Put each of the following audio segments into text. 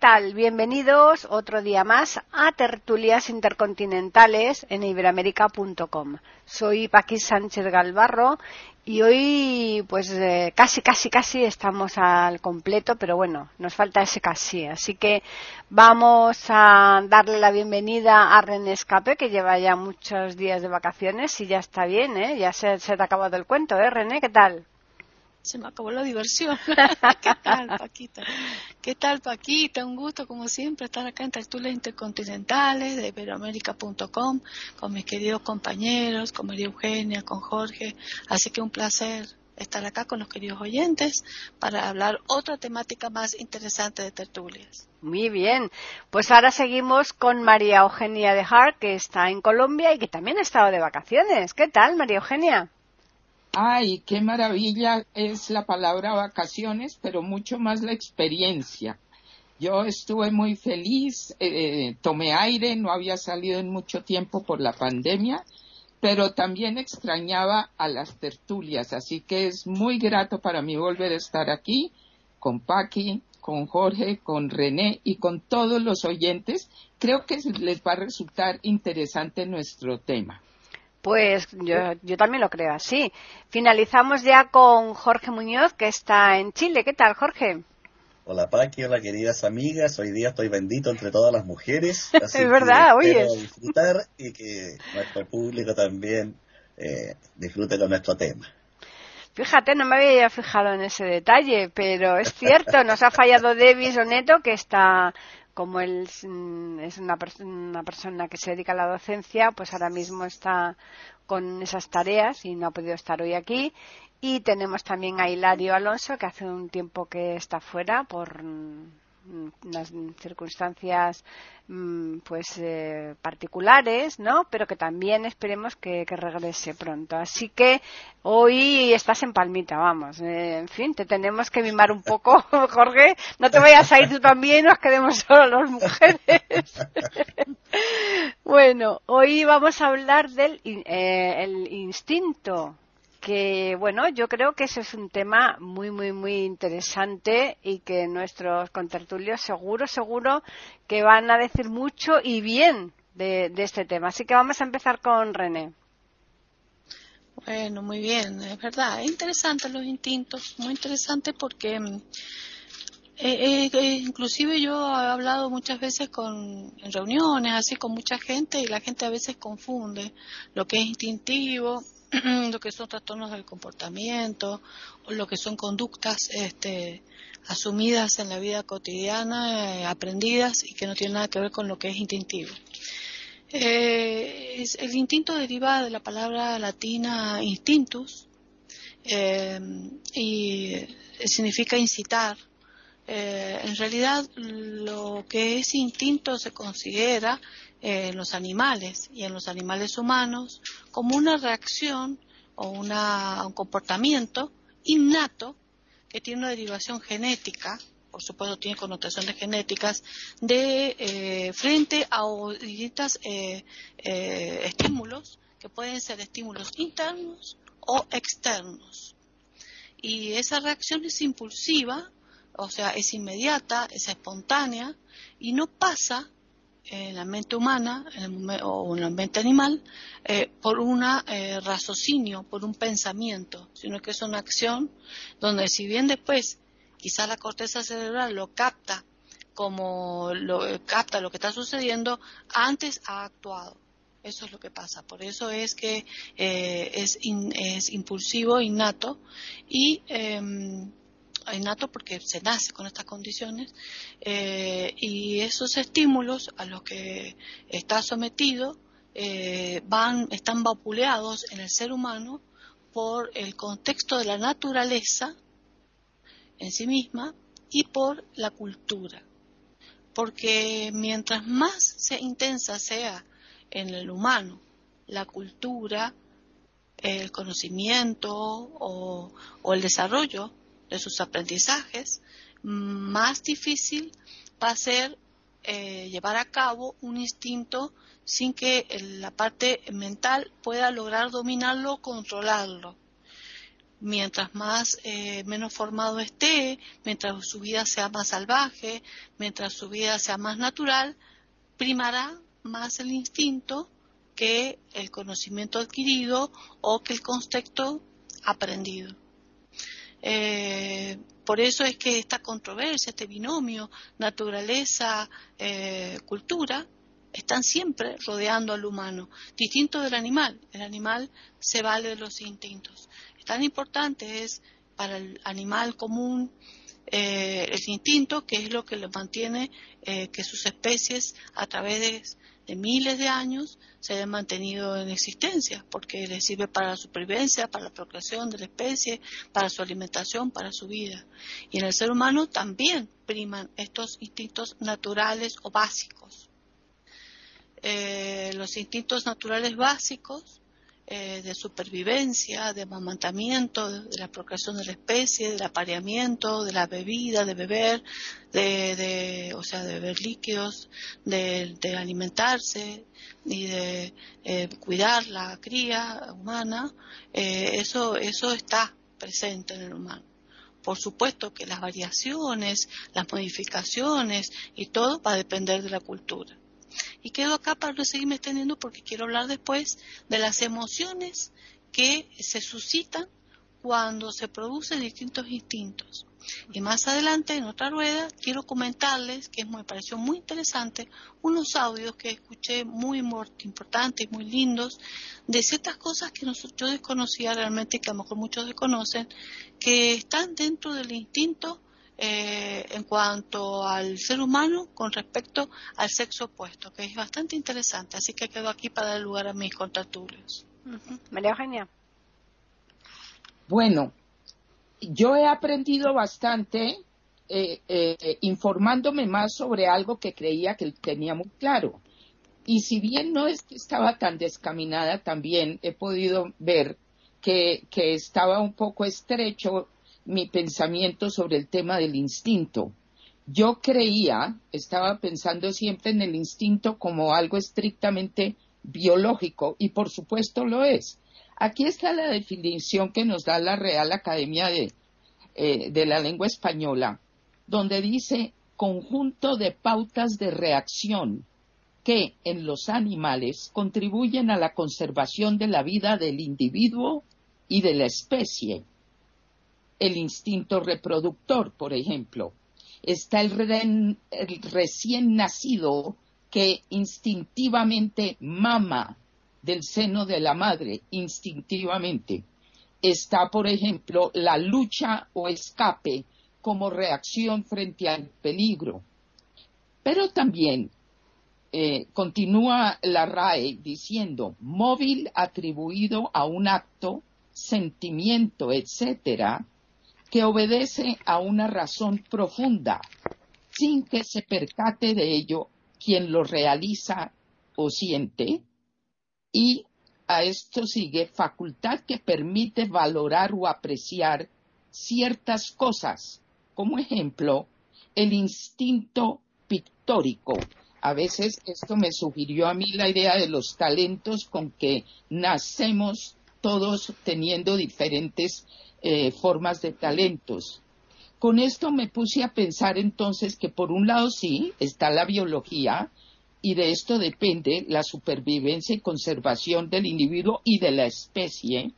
Tal? Bienvenidos otro día más a Tertulias Intercontinentales en iberoamérica.com. Soy Paqui Sánchez Galvarro y hoy pues eh, casi, casi, casi estamos al completo, pero bueno, nos falta ese casi. Así que vamos a darle la bienvenida a René Escape, que lleva ya muchos días de vacaciones y ya está bien, ¿eh? Ya se, se te ha acabado el cuento, ¿eh, René? ¿Qué tal? Se me acabó la diversión. ¿Qué tal, Paquita? ¿Qué tal, Paquita? Un gusto, como siempre, estar acá en Tertulias Intercontinentales de Iberoamérica.com con mis queridos compañeros, con María Eugenia, con Jorge. Así que un placer estar acá con los queridos oyentes para hablar otra temática más interesante de tertulias. Muy bien, pues ahora seguimos con María Eugenia de Hart, que está en Colombia y que también ha estado de vacaciones. ¿Qué tal, María Eugenia? Ay, qué maravilla es la palabra vacaciones, pero mucho más la experiencia. Yo estuve muy feliz, eh, tomé aire, no había salido en mucho tiempo por la pandemia, pero también extrañaba a las tertulias, así que es muy grato para mí volver a estar aquí con Paqui, con Jorge, con René y con todos los oyentes. Creo que les va a resultar interesante nuestro tema. Pues yo, yo también lo creo así. Finalizamos ya con Jorge Muñoz, que está en Chile. ¿Qué tal, Jorge? Hola Paqui, hola queridas amigas. Hoy día estoy bendito entre todas las mujeres. es verdad, oye. disfrutar y que nuestro público también eh, disfrute con nuestro tema. Fíjate, no me había fijado en ese detalle, pero es cierto, nos ha fallado Davis Oneto, que está como él mm, es una, una, persona que se dedica a la docencia, pues ahora mismo está con esas tareas y no ha podido estar hoy aquí. Y tenemos también a Hilario Alonso, que hace un tiempo que está fuera por unas circunstancias mm, pues eh, particulares, ¿no? Pero que también esperemos que, regrese pronto. Así que hoy estás en palmita, vamos. Eh, en fin, te tenemos que mimar un poco, Jorge. No te vayas a ir tú también, nos quedemos solo las mujeres. bueno, hoy vamos a hablar del eh, el instinto que bueno, yo creo que ese es un tema muy, muy, muy interesante y que nuestros contertulios seguro, seguro que van a decir mucho y bien de, este tema. Así que vamos a empezar con René. Bueno, muy bien, es verdad, es interesante los instintos, muy interesante porque mm, eh, eh, eh, inclusive yo he hablado muchas veces con, en reuniones, así con mucha gente y la gente a veces confunde lo que es instintivo lo que son trastornos del comportamiento o lo que son conductas este, asumidas en la vida cotidiana, eh, aprendidas y que no tienen nada que ver con lo que es instintivo. Eh, el instinto deriva de la palabra latina instintus eh, y significa incitar. en realidad lo que es instinto se considera en los animales y en los animales humanos como una reacción o una, un comportamiento innato que tiene una derivación genética, por supuesto tiene connotaciones genéticas, de eh, frente a distintos eh, eh, estímulos que pueden ser estímulos internos o externos. Y esa reacción es impulsiva, o sea, es inmediata, es espontánea y no pasa en la mente humana o en la mente animal eh, por un eh, raciocinio, por un pensamiento, sino que es una acción donde si bien después quizá la corteza cerebral lo capta como lo eh, capta lo que está sucediendo, antes ha actuado. Eso es lo que pasa. Por eso es que es, es impulsivo, innato y em, innato porque se nace con estas condiciones eh, y esos estímulos a los que está sometido eh, van están vapuleados en el ser humano por el contexto de la naturaleza en sí misma y por la cultura. Porque mientras más intensa sea en el humano la cultura, el conocimiento o, el desarrollo de sus aprendizajes, más difícil va a ser eh, llevar a cabo un instinto sin que la parte mental pueda lograr dominarlo controlarlo. Mientras más eh, menos formado esté, mientras su vida sea más salvaje, mientras su vida sea más natural, primará más el instinto que el conocimiento adquirido o que el contexto aprendido. Eh, por eso es que esta controversia, este binomio naturaleza-cultura, eh, están siempre rodeando al humano, distinto del animal. El animal se vale de los instintos. Tan importante es para el animal común eh, el instinto, que es lo que le mantiene que sus especies a través de miles de años se hayan mantenido en existencia, porque les sirve para la supervivencia, para la procreación de la especie, para su alimentación, para su vida. Y en el ser humano también priman estos instintos naturales o básicos. Eh, los instintos naturales básicos eh, de supervivencia, de amamantamiento, de, la procreación de la especie, del apareamiento, de la bebida, de beber, de, o sea, de beber líquidos, de, alimentarse y de eh, cuidar la cría humana, eh, eso, eso está presente en el humano. Por supuesto que las variaciones, las modificaciones y todo va a depender de la cultura. Y quedo acá para no seguirme extendiendo porque quiero hablar después de las emociones que se suscitan cuando se producen distintos instintos. Y más adelante, en otra rueda, quiero comentarles, que me pareció muy interesante, unos audios que escuché muy importantes muy lindos, de ciertas cosas que yo desconocía realmente, que a lo mejor muchos desconocen, que están dentro del instinto eh, en cuanto al ser humano con respecto al sexo opuesto, que es bastante interesante. Así que quedo aquí para dar lugar a mis contratulios. María Eugenia. Bueno, yo he aprendido bastante eh, eh, informándome más sobre algo que creía que tenía muy claro. Y si bien no es que estaba tan descaminada, también he podido ver que, que estaba un poco estrecho mi pensamiento sobre el tema del instinto. Yo creía, estaba pensando siempre en el instinto como algo estrictamente biológico y por supuesto lo es. Aquí está la definición que nos da la Real Academia de, eh, la Lengua Española, donde dice conjunto de pautas de reacción que en los animales contribuyen a la conservación de la vida del individuo y de la especie el instinto reproductor, por ejemplo. Está el, recién nacido que instintivamente mama del seno de la madre, instintivamente. Está, por ejemplo, la lucha o escape como reacción frente al peligro. Pero también eh, continúa la RAE diciendo móvil atribuido a un acto, sentimiento, etcétera, que obedece a una razón profunda, sin que se percate de ello quien lo realiza o siente, y a esto sigue facultad que permite valorar o apreciar ciertas cosas, como ejemplo, el instinto pictórico. A veces esto me sugirió a mí la idea de los talentos con que nacemos todos teniendo diferentes eh, formas de talentos. Con esto me puse a pensar entonces que por un lado sí está la biología y de esto depende la supervivencia y conservación del individuo y de la especie,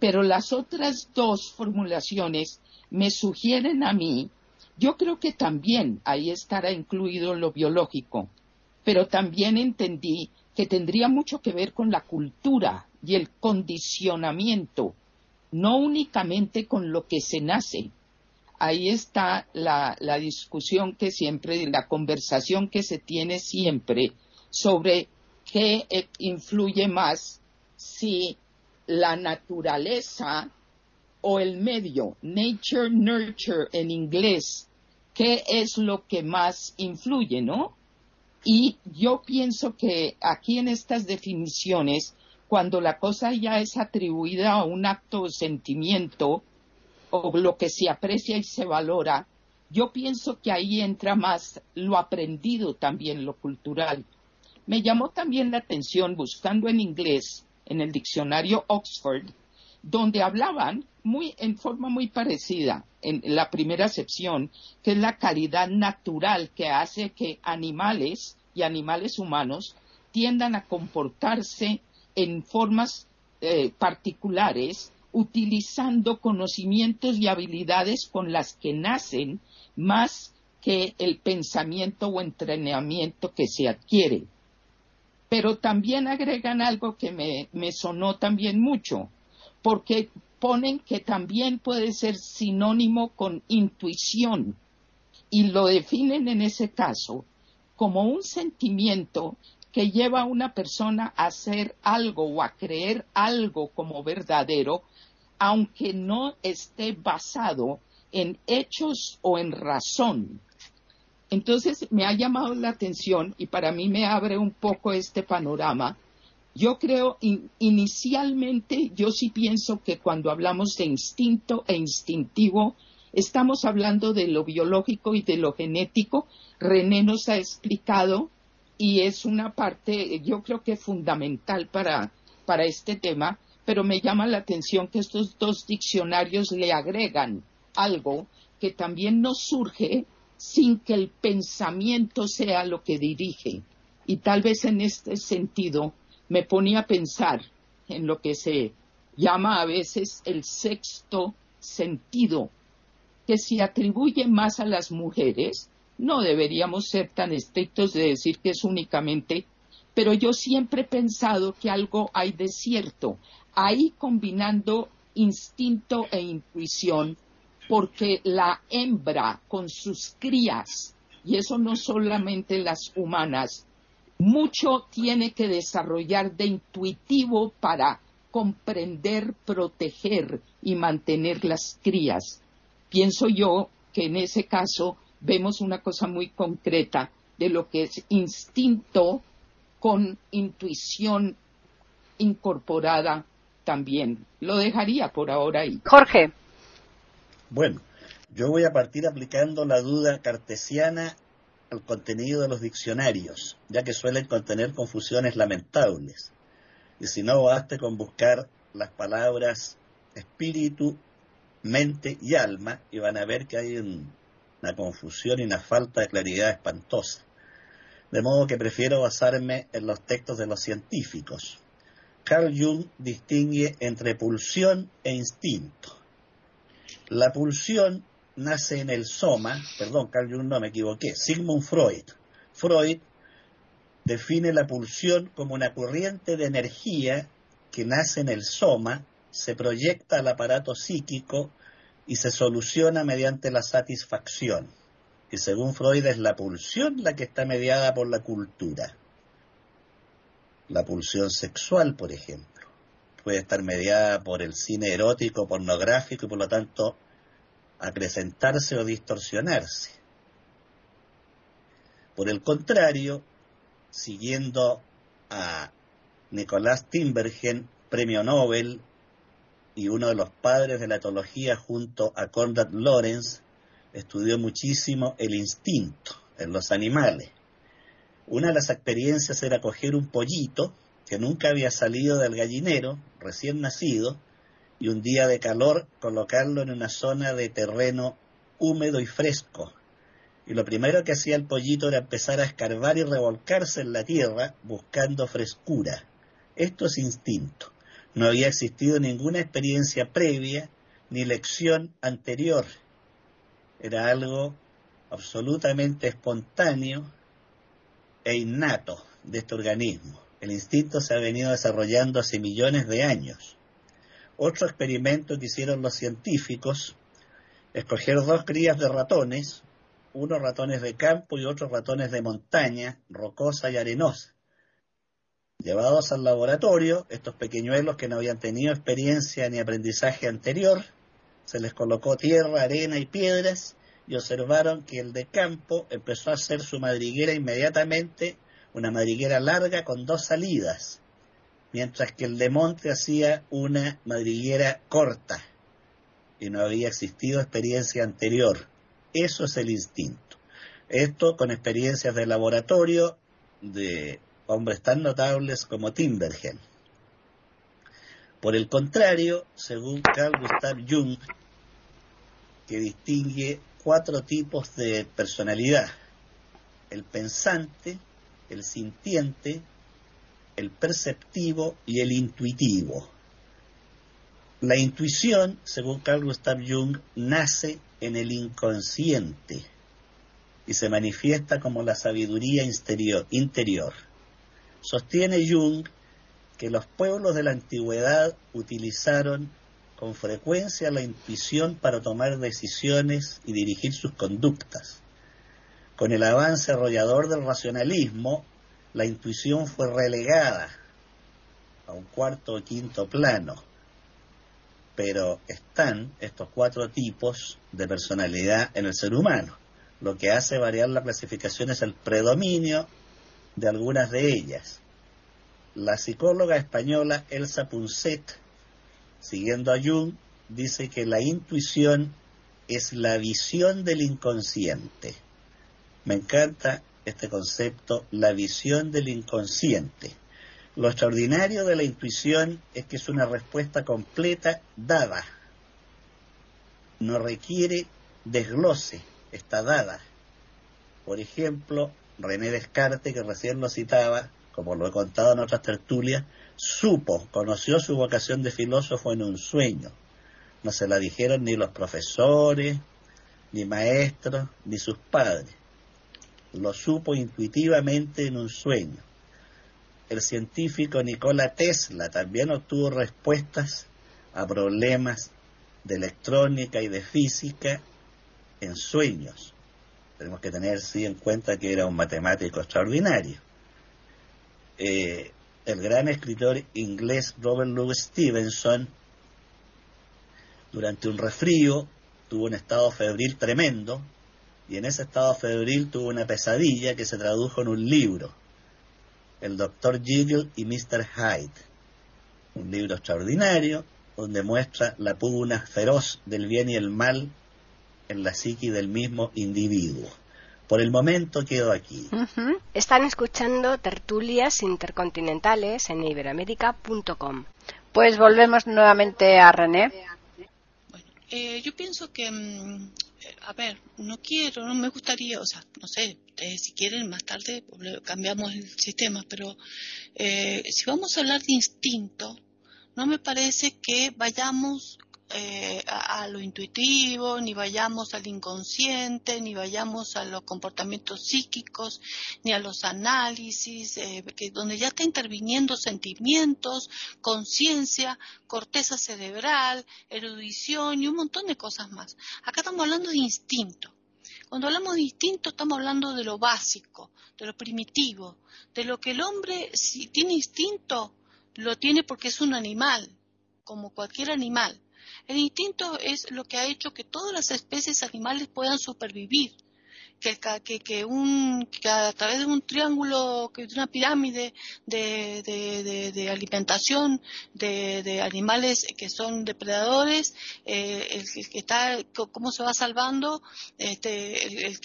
pero las otras dos formulaciones me sugieren a mí, yo creo que también ahí estará incluido lo biológico, pero también entendí que tendría mucho que ver con la cultura y el condicionamiento no únicamente con lo que se nace. Ahí está la, discusión que siempre, la conversación que se tiene siempre sobre qué eh, influye más si la naturaleza o el medio, nature, nurture en inglés, qué es lo que más influye, ¿no? Y yo pienso que aquí en estas definiciones, cuando la cosa ya es atribuida a un acto o sentimiento, o lo que se aprecia y se valora, yo pienso que ahí entra más lo aprendido también, lo cultural. Me llamó también la atención buscando en inglés, en el diccionario Oxford, donde hablaban muy, en forma muy parecida, en la primera sección, que es la calidad natural que hace que animales y animales humanos tiendan a comportarse en formas eh, particulares, utilizando conocimientos y habilidades con las que nacen más que el pensamiento o entrenamiento que se adquiere. Pero también agregan algo que me sonó también mucho, porque ponen que también puede ser sinónimo con intuición y lo definen en ese caso como un sentimiento que lleva a una persona a hacer algo o a creer algo como verdadero, aunque no esté basado en hechos o en razón. Entonces me ha llamado la atención y para mí me abre un poco este panorama yo creo, inicialmente, yo sí pienso que cuando hablamos de instinto e instintivo, estamos hablando de lo biológico y de lo genético. René nos ha explicado y es una parte, yo creo que fundamental para, para este tema, pero me llama la atención que estos dos diccionarios le agregan algo que también nos surge sin que el pensamiento sea lo que dirige. Y tal vez en este sentido, me ponía a pensar en lo que se llama a veces el sexto sentido, que se atribuye más a las mujeres, no deberíamos ser tan estrictos de decir que es únicamente, pero yo siempre he pensado que algo hay de cierto, ahí combinando instinto e intuición, porque la hembra con sus crías, y eso no solamente las humanas, mucho tiene que desarrollar de intuitivo para comprender, proteger y mantener las crías. Pienso yo que en ese caso vemos una cosa muy concreta de lo que es instinto con intuición incorporada también. Lo dejaría por ahora ahí. Jorge. Bueno, yo voy a partir aplicando la duda cartesiana el contenido de los diccionarios, ya que suelen contener confusiones lamentables. Y si no, baste con buscar las palabras espíritu, mente y alma y van a ver que hay una confusión y una falta de claridad espantosa. De modo que prefiero basarme en los textos de los científicos. Carl Jung distingue entre pulsión e instinto. La pulsión nace en el soma, perdón, Carl Jung no me equivoqué, Sigmund Freud. Freud define la pulsión como una corriente de energía que nace en el soma, se proyecta al aparato psíquico y se soluciona mediante la satisfacción. Y según Freud es la pulsión la que está mediada por la cultura. La pulsión sexual, por ejemplo, puede estar mediada por el cine erótico, pornográfico y por lo tanto acrecentarse o distorsionarse. Por el contrario, siguiendo a Nicolás Timbergen, premio Nobel y uno de los padres de la etología junto a Conrad Lorenz, estudió muchísimo el instinto en los animales. Una de las experiencias era coger un pollito que nunca había salido del gallinero, recién nacido, y un día de calor colocarlo en una zona de terreno húmedo y fresco. Y lo primero que hacía el pollito era empezar a escarbar y revolcarse en la tierra buscando frescura. Esto es instinto. No había existido ninguna experiencia previa ni lección anterior. Era algo absolutamente espontáneo e innato de este organismo. El instinto se ha venido desarrollando hace millones de años. Otro experimento que hicieron los científicos, escoger dos crías de ratones, unos ratones de campo y otros ratones de montaña, rocosa y arenosa. Llevados al laboratorio, estos pequeñuelos que no habían tenido experiencia ni aprendizaje anterior, se les colocó tierra, arena y piedras y observaron que el de campo empezó a hacer su madriguera inmediatamente, una madriguera larga con dos salidas, mientras que el de monte hacía una madriguera corta y no había existido experiencia anterior. Eso es el instinto. Esto con experiencias de laboratorio de hombres tan notables como Timbergen. Por el contrario, según Carl Gustav Jung, que distingue cuatro tipos de personalidad, el pensante, el sintiente, el perceptivo y el intuitivo. La intuición, según Carl Gustav Jung, nace en el inconsciente y se manifiesta como la sabiduría interior. Sostiene Jung que los pueblos de la antigüedad utilizaron con frecuencia la intuición para tomar decisiones y dirigir sus conductas. Con el avance arrollador del racionalismo, la intuición fue relegada a un cuarto o quinto plano. Pero están estos cuatro tipos de personalidad en el ser humano. Lo que hace variar la clasificación es el predominio de algunas de ellas. La psicóloga española Elsa Punset, siguiendo a Jung, dice que la intuición es la visión del inconsciente. Me encanta este concepto, la visión del inconsciente. Lo extraordinario de la intuición es que es una respuesta completa dada. No requiere desglose, está dada. Por ejemplo, René Descartes, que recién lo citaba, como lo he contado en otras tertulias, supo, conoció su vocación de filósofo en un sueño. No se la dijeron ni los profesores, ni maestros, ni sus padres. Lo supo intuitivamente en un sueño. El científico Nikola Tesla también obtuvo respuestas a problemas de electrónica y de física en sueños. Tenemos que tener en cuenta que era un matemático extraordinario. Eh, el gran escritor inglés Robert Louis Stevenson, durante un resfrío, tuvo un estado febril tremendo, y en ese estado febril tuvo una pesadilla que se tradujo en un libro, El Doctor Jekyll y Mr. Hyde, un libro extraordinario donde muestra la pugna feroz del bien y el mal en la psique del mismo individuo. Por el momento quedo aquí. Están escuchando tertulias intercontinentales en iberoamérica.com. Pues volvemos nuevamente a René. Bueno, eh, yo pienso que, mm, eh, a ver, no quiero, no me gustaría, o sea, no sé, si quieren más tarde cambiamos el sistema, pero eh, si vamos a hablar de instinto, no me parece que vayamos eh, a, lo intuitivo, ni vayamos al inconsciente, ni vayamos a los comportamientos psíquicos, ni a los análisis, eh, que donde ya está interviniendo sentimientos, conciencia, corteza cerebral, erudición y un montón de cosas más. Acá estamos hablando de instinto. Cuando hablamos de instinto estamos hablando de lo básico, de lo primitivo, de lo que el hombre, si tiene instinto, lo tiene porque es un animal, como cualquier animal. El instinto es lo que ha hecho que todas las especies animales puedan supervivir. Que, que, que, un, que a través de un triángulo, de una pirámide de, de, alimentación de, animales que son depredadores, eh, que está, cómo se va salvando este, el, el,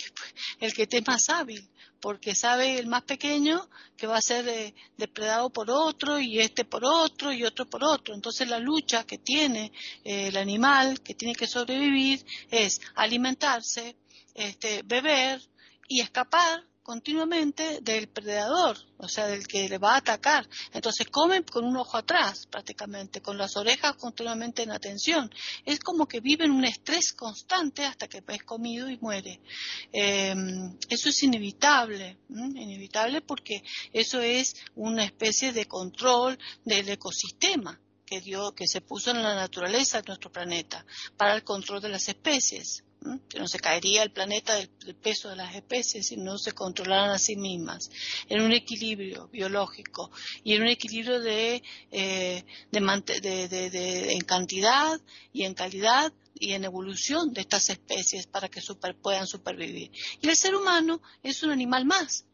el que esté más hábil porque sabe el más pequeño que va a ser eh, depredado por otro y este por otro y otro por otro. Entonces la lucha que tiene eh, el animal que tiene que sobrevivir es alimentarse, este, beber y escapar continuamente del predador, o sea, del que le va a atacar. Entonces comen con un ojo atrás, prácticamente, con las orejas continuamente en atención. Es como que viven un estrés constante hasta que es comido y muere. Em, eso es inevitable, inevitable porque eso es una especie de control del ecosistema que dio, que se puso en la naturaleza de nuestro planeta para el control de las especies que no se caería el planeta del, peso de las especies si no se controlaran a sí mismas, en un equilibrio biológico y en un equilibrio de, eh, de, en cantidad y en calidad y en evolución de estas especies para que puedan supervivir. Y el ser humano es un animal más.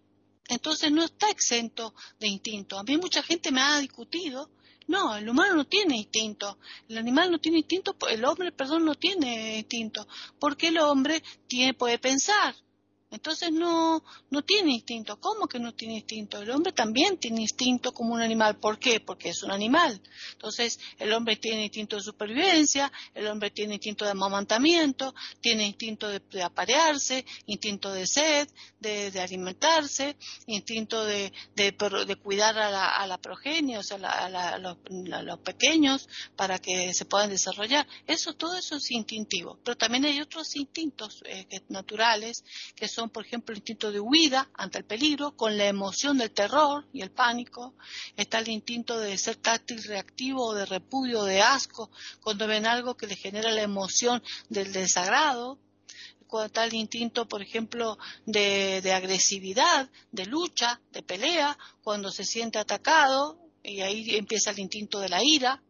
Entonces no está exento de instinto. A mí mucha gente me ha discutido no, el humano no tiene instinto. El animal no tiene instinto, el hombre, perdón, no tiene instinto. Porque el hombre tiene, puede pensar. Entonces no, no tiene instinto. ¿Cómo que no tiene instinto? El hombre también tiene instinto como un animal. ¿Por qué? Porque es un animal. Entonces el hombre tiene instinto de supervivencia, el hombre tiene instinto de amamantamiento, tiene instinto de, aparearse, instinto de sed, de, alimentarse, instinto de, de, cuidar a la, a la progenie, o sea, a, los, pequeños para que se puedan desarrollar. Eso, todo eso es instintivo. Pero también hay otros instintos eh, naturales que son por ejemplo, el instinto de huida ante el peligro, con la emoción del terror y el pánico. Está el instinto de ser táctil reactivo o de repudio, de asco, cuando ven algo que le genera la emoción del desagrado. Está el instinto, por ejemplo, de, agresividad, de lucha, de pelea, cuando se siente atacado, y ahí empieza el instinto de la ira,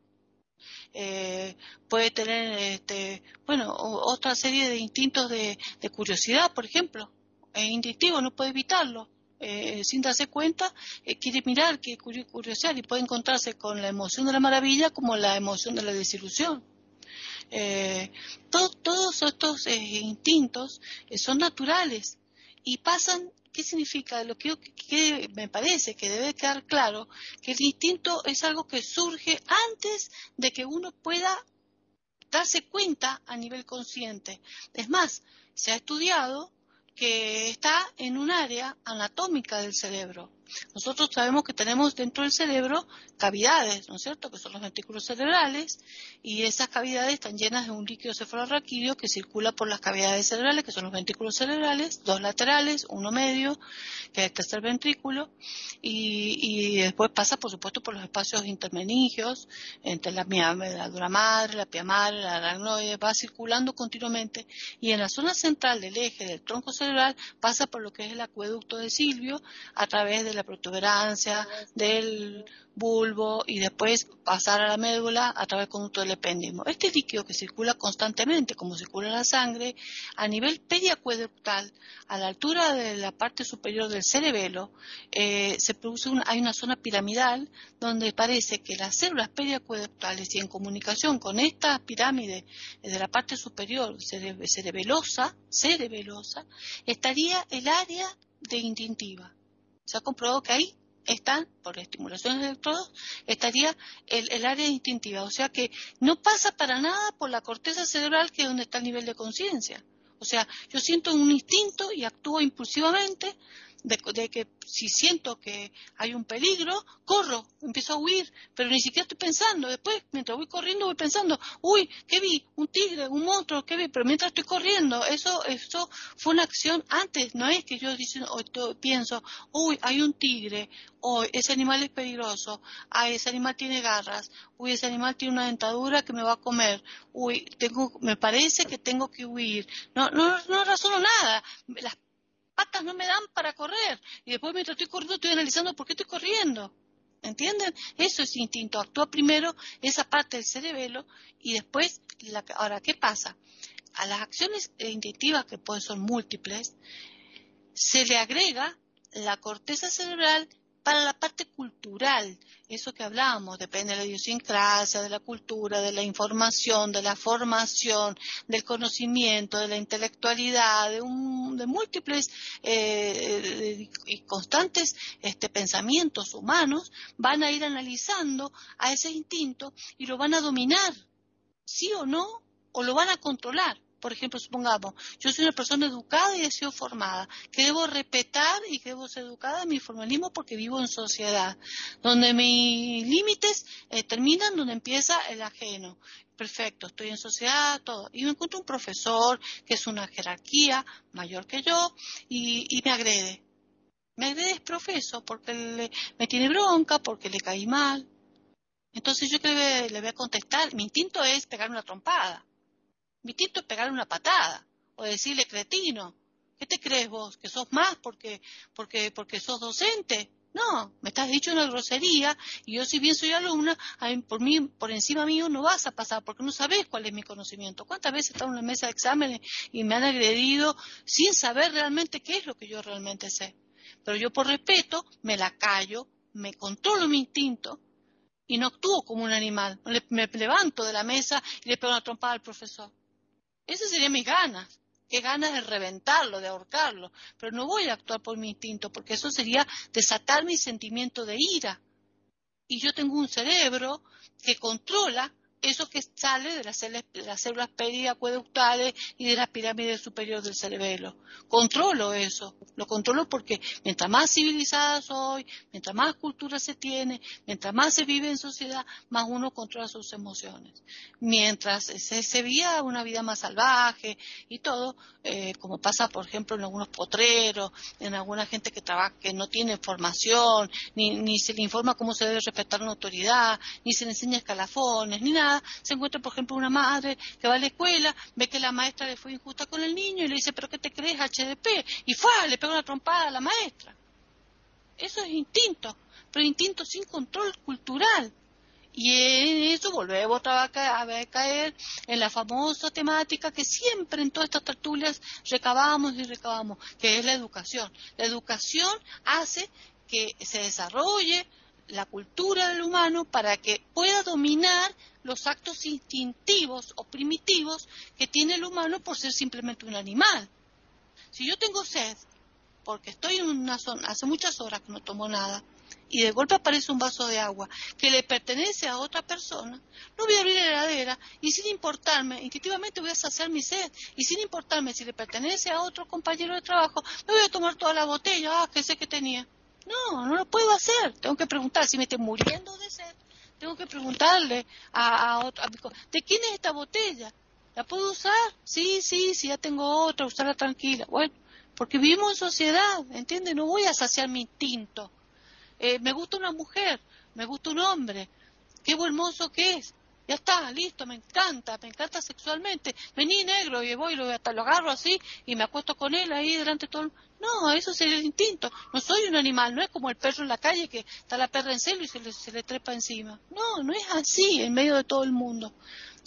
eh, puede tener este, bueno otra serie de instintos de, curiosidad por ejemplo es no puede evitarlo. Eh, sin darse cuenta, eh, quiere mirar, quiere curiosidad y puede encontrarse con la emoción de la maravilla como la emoción de la desilusión. Eh, todos estos instintos son naturales y pasan ¿Qué significa? Lo que, me parece que debe quedar claro, que el instinto es algo que surge antes de que uno pueda darse cuenta a nivel consciente. Es más, se ha estudiado que está en un área anatómica del cerebro. Nosotros sabemos que tenemos dentro del cerebro cavidades, ¿no es cierto?, que son los ventrículos cerebrales, y esas cavidades están llenas de un líquido cefalorraquídeo que circula por las cavidades cerebrales, que son los ventrículos cerebrales, dos laterales, uno medio, que es el tercer ventrículo, y, después pasa, por supuesto, por los espacios intermeningios, entre la, la dura madre, la pia madre, la aracnoide, va circulando continuamente, y en la zona central del eje del tronco cerebral pasa por lo que es el acueducto de Silvio, a través de la protuberancia, del bulbo y después pasar a la médula a través del conducto del epéndimo. Este líquido que circula constantemente, como circula la sangre, a nivel periacueductal, a la altura de la parte superior del cerebelo, eh, se produce hay una zona piramidal donde parece que las células periacueductales y en comunicación con esta pirámide de la parte superior cerebelosa, cerebelosa, estaría el área de instintiva. Se ha comprobado que ahí están, por estimulación de electrodos, estaría el, área instintiva. O sea que no pasa para nada por la corteza cerebral, que es donde está el nivel de conciencia. O sea, yo siento un instinto y actúo impulsivamente, de, que si siento que hay un peligro, corro, empiezo a huir, pero ni siquiera estoy pensando. Después, mientras voy corriendo, voy pensando, uy, ¿qué vi? Un tigre, un monstruo, ¿qué vi? Pero mientras estoy corriendo, eso, eso fue una acción antes, no es que yo pienso, uy, hay un tigre, uy, ese animal es peligroso, ay, ese animal tiene garras, uy, ese animal tiene una dentadura que me va a comer, uy, tengo, me parece que tengo que huir. No, no, no razono nada. Las patas no me dan para correr. Y después mientras estoy corriendo estoy analizando por qué estoy corriendo. ¿Entienden? Eso es instinto. Actúa primero esa parte del cerebelo y después, la, ahora, ¿qué pasa? A las acciones instintivas, que pueden ser múltiples, se le agrega la corteza cerebral para la parte cultural, eso que hablábamos, depende de la idiosincrasia, de la cultura, de la información, de la formación, del conocimiento, de la intelectualidad, de, múltiples eh, y constantes este, pensamientos humanos, van a ir analizando a ese instinto y lo van a dominar, sí o no, o lo van a controlar por ejemplo, supongamos, yo soy una persona educada y he sido formada, que debo respetar y que debo ser educada en mi formalismo porque vivo en sociedad, donde mis límites eh, terminan donde empieza el ajeno. Perfecto, estoy en sociedad, todo. Y me encuentro un profesor que es una jerarquía mayor que yo y, me agrede. Me agrede es profeso porque me tiene bronca, porque le caí mal. Entonces yo le, le voy a contestar, mi instinto es pegar una trompada mi instinto es pegarle una patada o decirle cretino. ¿Qué te crees vos? ¿Que sos más porque, porque, porque sos docente? No, me estás dicho una grosería y yo si bien soy alumna, por mí, por encima mío no vas a pasar porque no sabes cuál es mi conocimiento. ¿Cuántas veces he estado en una mesa de exámenes y me han agredido sin saber realmente qué es lo que yo realmente sé? Pero yo por respeto me la callo, me controlo mi instinto y no actúo como un animal. me levanto de la mesa y le pego una trompada al profesor. Esas serían mis ganas qué ganas de reventarlo, de ahorcarlo, pero no voy a actuar por mi instinto, porque eso sería desatar mi sentimiento de ira. Y yo tengo un cerebro que controla eso que sale de las, células, periacueductales y de la pirámide superior del cerebelo. Controlo eso, lo controlo porque mientras más civilizada soy, mientras más cultura se tiene, mientras más se vive en sociedad, más uno controla sus emociones. Mientras se, se veía una vida más salvaje y todo, eh, como pasa por ejemplo en algunos potreros, en alguna gente que trabaja, que no tiene formación, ni, ni se le informa cómo se debe respetar una autoridad, ni se le enseña escalafones, ni nada, se encuentra, por ejemplo, una madre que va a la escuela, ve que la maestra le fue injusta con el niño y le dice, pero ¿qué te crees HDP? Y fue, le pega una trompada a la maestra. Eso es instinto, pero instinto sin control cultural. Y en eso volvemos a caer en la famosa temática que siempre en todas estas tertulias recabamos y recabamos, que es la educación. La educación hace que se desarrolle la cultura del humano para que pueda dominar los actos instintivos o primitivos que tiene el humano por ser simplemente un animal. Si yo tengo sed, porque estoy en una zona, hace muchas horas que no tomo nada, y de golpe aparece un vaso de agua que le pertenece a otra persona, no voy a abrir la heladera y sin importarme, instintivamente voy a saciar mi sed y sin importarme si le pertenece a otro compañero de trabajo, me voy a tomar toda la botella, ah, que sé que tenía. No, no lo puedo hacer. Tengo que preguntar si me estoy muriendo de sed. Tengo que preguntarle a, a otro, ¿de quién es esta botella? ¿La puedo usar? Sí, sí, sí, ya tengo otra, usarla tranquila. Bueno, porque vivimos en sociedad, ¿entiendes? No voy a saciar mi instinto. Eh, me gusta una mujer, me gusta un hombre. Qué buen mozo que es. Ya está, listo, me encanta, me encanta sexualmente. Vení negro y voy, lo, hasta lo agarro así y me acuesto con él ahí delante de todo el... No, eso sería el instinto. No soy un animal, no es como el perro en la calle que está la perra en celo y se le, se le trepa encima. No, no es así en medio de todo el mundo.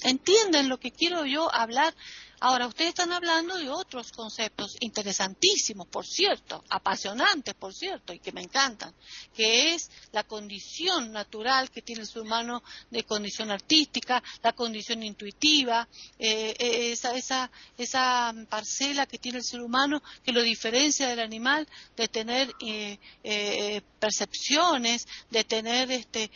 ¿Entienden lo que quiero yo hablar? Ahora, ustedes están hablando de otros conceptos interesantísimos, por cierto, apasionantes, por cierto, y que me encantan, que es la condición natural que tiene el ser humano de condición artística, la condición intuitiva, eh, eh, esa, esa, esa parcela que tiene el ser humano que lo diferencia del animal de tener eh, percepciones, de tener este,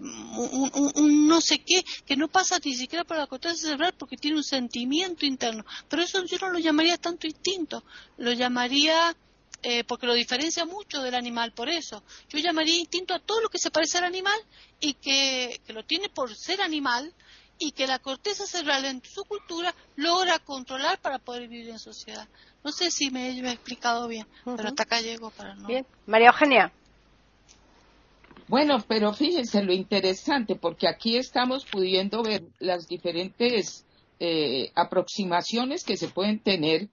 un, no sé qué, que no pasa ni siquiera por la corteza cerebral porque tiene un sentimiento interno. Pero eso yo no lo llamaría tanto instinto, lo llamaría, eh, porque lo diferencia mucho del animal, por eso. Yo llamaría instinto a todo lo que se parece al animal y que, lo tiene por ser animal y que la corteza cerebral en su cultura logra controlar para poder vivir en sociedad. No sé si me he explicado bien, pero hasta acá llego para no. Bien. María Eugenia. Bueno, pero fíjense lo interesante, porque aquí estamos pudiendo ver las diferentes eh, aproximaciones que se pueden tener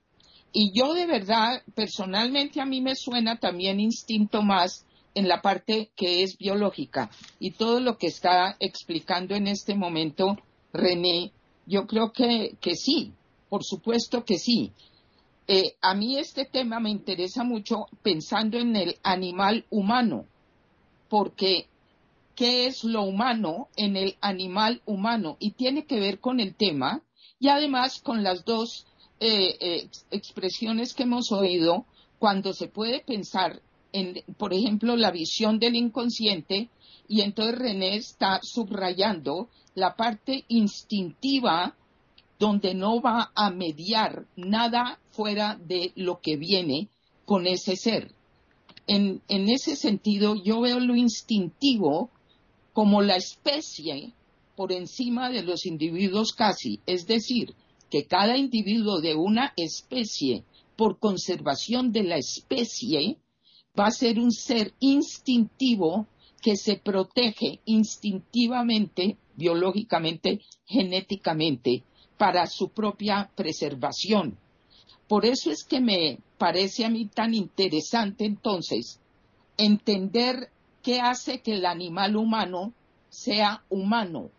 y yo de verdad, personalmente a mí me suena también instinto más en la parte que es biológica y todo lo que está explicando en este momento René, yo creo que, que sí, por supuesto que sí. Eh, a mí este tema me interesa mucho pensando en el animal humano, porque ¿qué es lo humano en el animal humano? Y tiene que ver con el tema y además con las dos eh, eh, expresiones que hemos oído, cuando se puede pensar en, por ejemplo, la visión del inconsciente, y entonces René está subrayando la parte instintiva donde no va a mediar nada fuera de lo que viene con ese ser. En, en ese sentido, yo veo lo instintivo como la especie por encima de los individuos casi, es decir, que cada individuo de una especie, por conservación de la especie, va a ser un ser instintivo que se protege instintivamente, biológicamente, genéticamente, para su propia preservación. Por eso es que me parece a mí tan interesante entonces entender qué hace que el animal humano sea humano.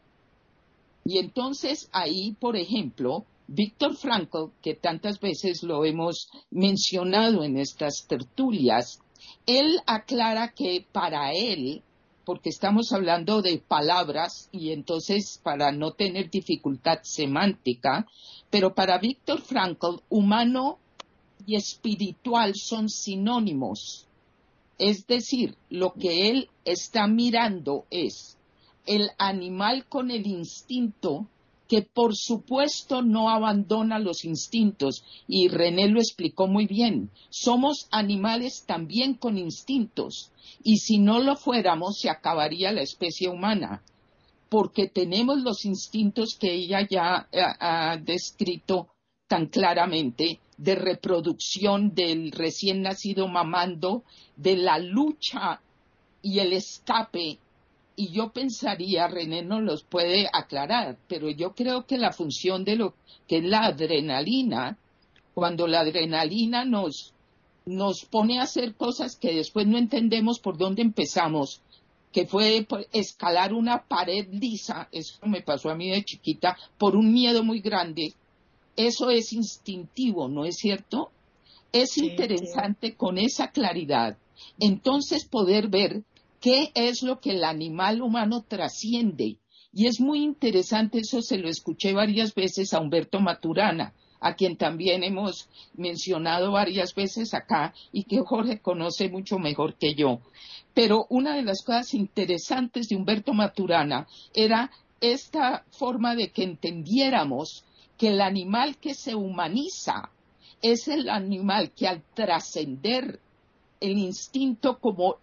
Y entonces ahí, por ejemplo, Víctor Frankl, que tantas veces lo hemos mencionado en estas tertulias, él aclara que para él, porque estamos hablando de palabras y entonces para no tener dificultad semántica, pero para Víctor Frankl, humano y espiritual son sinónimos. Es decir, lo que él está mirando es el animal con el instinto que por supuesto no abandona los instintos, y René lo explicó muy bien, somos animales también con instintos, y si no lo fuéramos se acabaría la especie humana, porque tenemos los instintos que ella ya eh, ha, descrito tan claramente de reproducción del recién nacido mamando, de la lucha y el escape y yo pensaría, René nos los puede aclarar, pero yo creo que la función de lo que es la adrenalina, cuando la adrenalina nos, nos pone a hacer cosas que después no entendemos por dónde empezamos, que fue escalar una pared lisa, eso me pasó a mí de chiquita, por un miedo muy grande, eso es instintivo, ¿no es cierto? Es interesante con esa claridad, entonces poder ver qué es lo que el animal humano trasciende. Y es muy interesante, eso se lo escuché varias veces a Humberto Maturana, a quien también hemos mencionado varias veces acá y que Jorge conoce mucho mejor que yo. Pero una de las cosas interesantes de Humberto Maturana era esta forma de que entendiéramos que el animal que se humaniza es el animal que al trascender el instinto como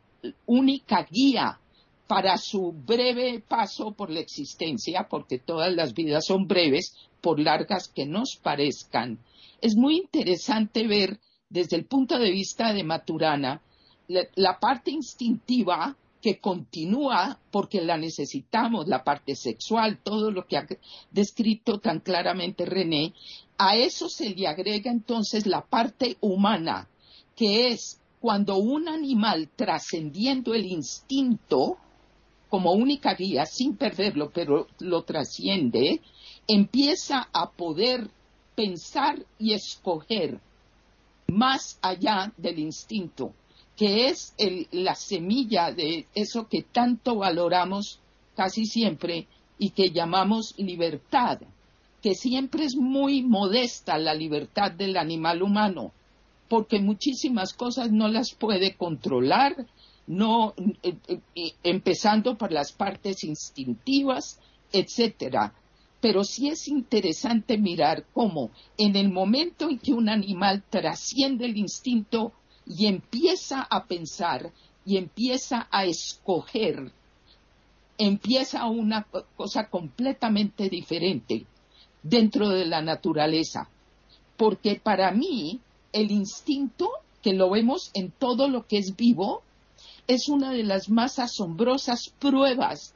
única guía para su breve paso por la existencia, porque todas las vidas son breves, por largas que nos parezcan. Es muy interesante ver desde el punto de vista de Maturana la, parte instintiva que continúa porque la necesitamos, la parte sexual, todo lo que ha descrito tan claramente René, a eso se le agrega entonces la parte humana, que es cuando un animal trascendiendo el instinto como única guía, sin perderlo, pero lo trasciende, empieza a poder pensar y escoger más allá del instinto, que es la semilla de eso que tanto valoramos casi siempre y que llamamos libertad, que siempre es muy modesta la libertad del animal humano, porque muchísimas cosas no las puede controlar, no eh, eh, eh, empezando por las partes instintivas, etcétera. Pero sí es interesante mirar cómo en el momento en que un animal trasciende el instinto y empieza a pensar y empieza a escoger, empieza una cosa completamente diferente dentro de la naturaleza. Porque para mí el instinto, que lo vemos en todo lo que es vivo, es una de las más asombrosas pruebas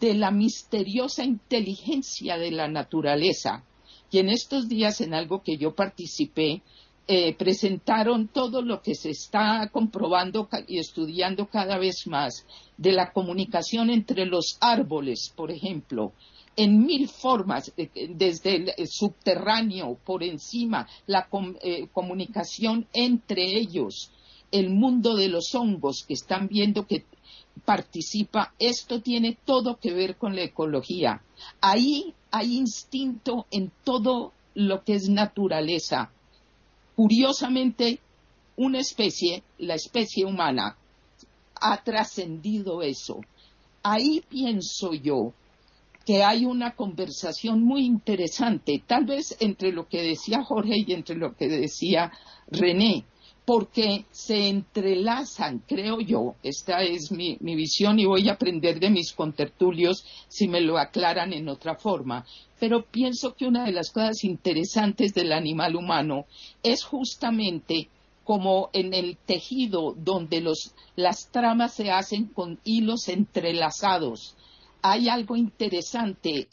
de la misteriosa inteligencia de la naturaleza. Y en estos días, en algo que yo participé, eh, presentaron todo lo que se está comprobando y estudiando cada vez más de la comunicación entre los árboles, por ejemplo, en mil formas, eh, desde el subterráneo, por encima, la eh, comunicación entre ellos, el mundo de los hongos que están viendo que participa, esto tiene todo que ver con la ecología. Ahí hay instinto en todo lo que es naturaleza. Curiosamente, una especie, la especie humana, ha trascendido eso. Ahí pienso yo que hay una conversación muy interesante, tal vez entre lo que decía Jorge y entre lo que decía René, porque se entrelazan, creo yo, esta es mi, visión y voy a aprender de mis contertulios si me lo aclaran en otra forma, pero pienso que una de las cosas interesantes del animal humano es justamente como en el tejido donde las tramas se hacen con hilos entrelazados hay algo interesante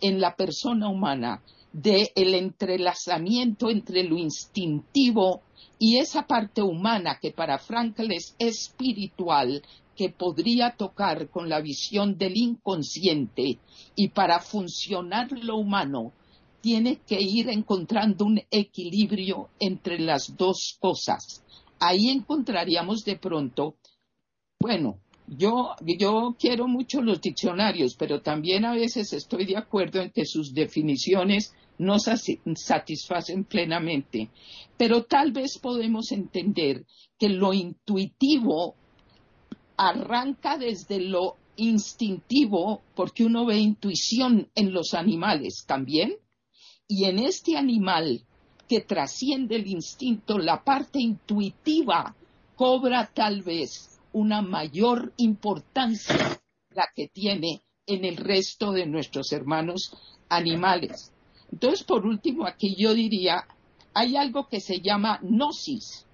en la persona humana del el entrelazamiento entre lo instintivo y esa parte humana que para Frankl es espiritual, que podría tocar con la visión del inconsciente y para funcionar lo humano tiene que ir encontrando un equilibrio entre las dos cosas. Ahí encontraríamos de pronto, bueno, yo, yo quiero mucho los diccionarios, pero también a veces estoy de acuerdo en que sus definiciones no satisfacen plenamente. Pero tal vez podemos entender que lo intuitivo arranca desde lo instintivo, porque uno ve intuición en los animales también, y en este animal que trasciende el instinto, la parte intuitiva cobra tal vez una mayor importancia la que tiene en el resto de nuestros hermanos animales. Entonces, por último, aquí yo diría, hay algo que se llama gnosis,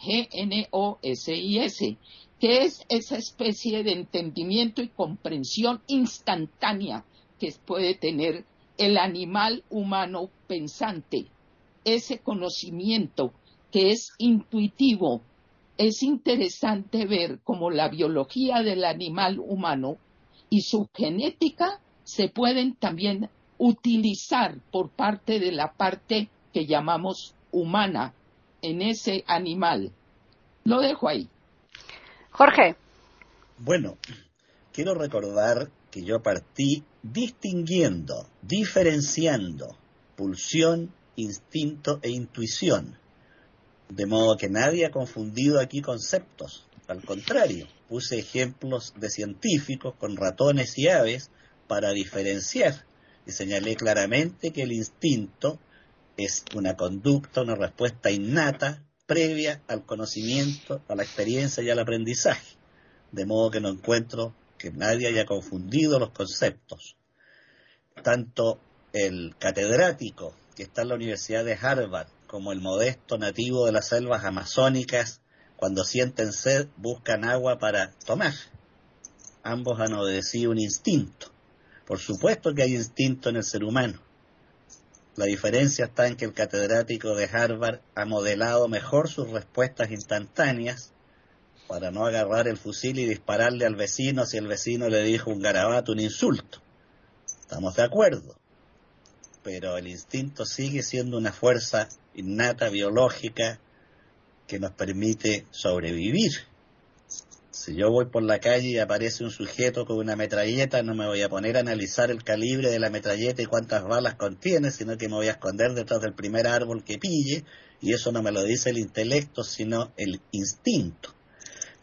G-N-O-S-I-S, que es esa especie de entendimiento y comprensión instantánea que puede tener el animal humano pensante, ese conocimiento que es intuitivo. Es interesante ver cómo la biología del animal humano y su genética se pueden también utilizar por parte de la parte que llamamos humana en ese animal. Lo dejo ahí. Jorge. Bueno, quiero recordar que yo partí distinguiendo, diferenciando pulsión, instinto e intuición. De modo que nadie ha confundido aquí conceptos. Al contrario, puse ejemplos de científicos con ratones y aves para diferenciar y señalé claramente que el instinto es una conducta, una respuesta innata previa al conocimiento, a la experiencia y al aprendizaje. De modo que no encuentro que nadie haya confundido los conceptos. Tanto el catedrático que está en la Universidad de Harvard como el modesto nativo de las selvas amazónicas, cuando sienten sed, buscan agua para tomar. Ambos han obedecido un instinto. Por supuesto que hay instinto en el ser humano. La diferencia está en que el catedrático de Harvard ha modelado mejor sus respuestas instantáneas para no agarrar el fusil y dispararle al vecino si el vecino le dijo un garabato, un insulto. Estamos de acuerdo. Pero el instinto sigue siendo una fuerza innata, biológica, que nos permite sobrevivir. Si yo voy por la calle y aparece un sujeto con una metralleta, no me voy a poner a analizar el calibre de la metralleta y cuántas balas contiene, sino que me voy a esconder detrás del primer árbol que pille, y eso no me lo dice el intelecto, sino el instinto.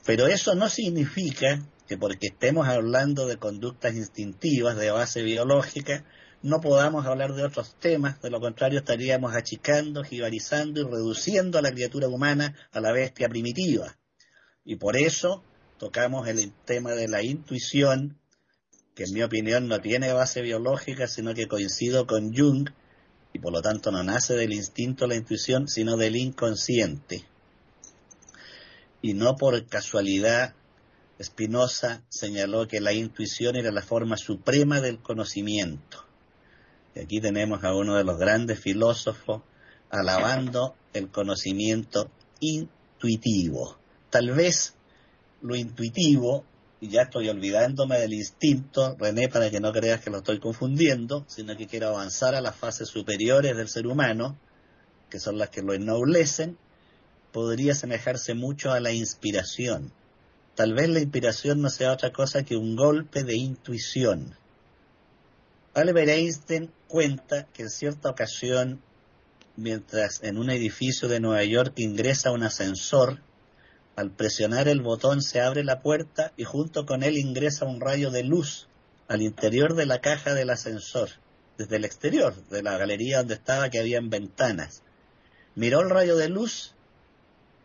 Pero eso no significa que porque estemos hablando de conductas instintivas de base biológica, no podamos hablar de otros temas, de lo contrario estaríamos achicando, jibarizando y reduciendo a la criatura humana a la bestia primitiva. Y por eso tocamos el tema de la intuición, que en mi opinión no tiene base biológica, sino que coincido con Jung, y por lo tanto no nace del instinto la intuición, sino del inconsciente. Y no por casualidad, Spinoza señaló que la intuición era la forma suprema del conocimiento. Y aquí tenemos a uno de los grandes filósofos alabando el conocimiento intuitivo. Tal vez lo intuitivo, y ya estoy olvidándome del instinto, René, para que no creas que lo estoy confundiendo, sino que quiero avanzar a las fases superiores del ser humano, que son las que lo ennoblecen, podría asemejarse mucho a la inspiración. Tal vez la inspiración no sea otra cosa que un golpe de intuición. Albert Einstein cuenta que en cierta ocasión, mientras en un edificio de Nueva York ingresa un ascensor, al presionar el botón se abre la puerta y junto con él ingresa un rayo de luz al interior de la caja del ascensor, desde el exterior de la galería donde estaba que habían ventanas. Miró el rayo de luz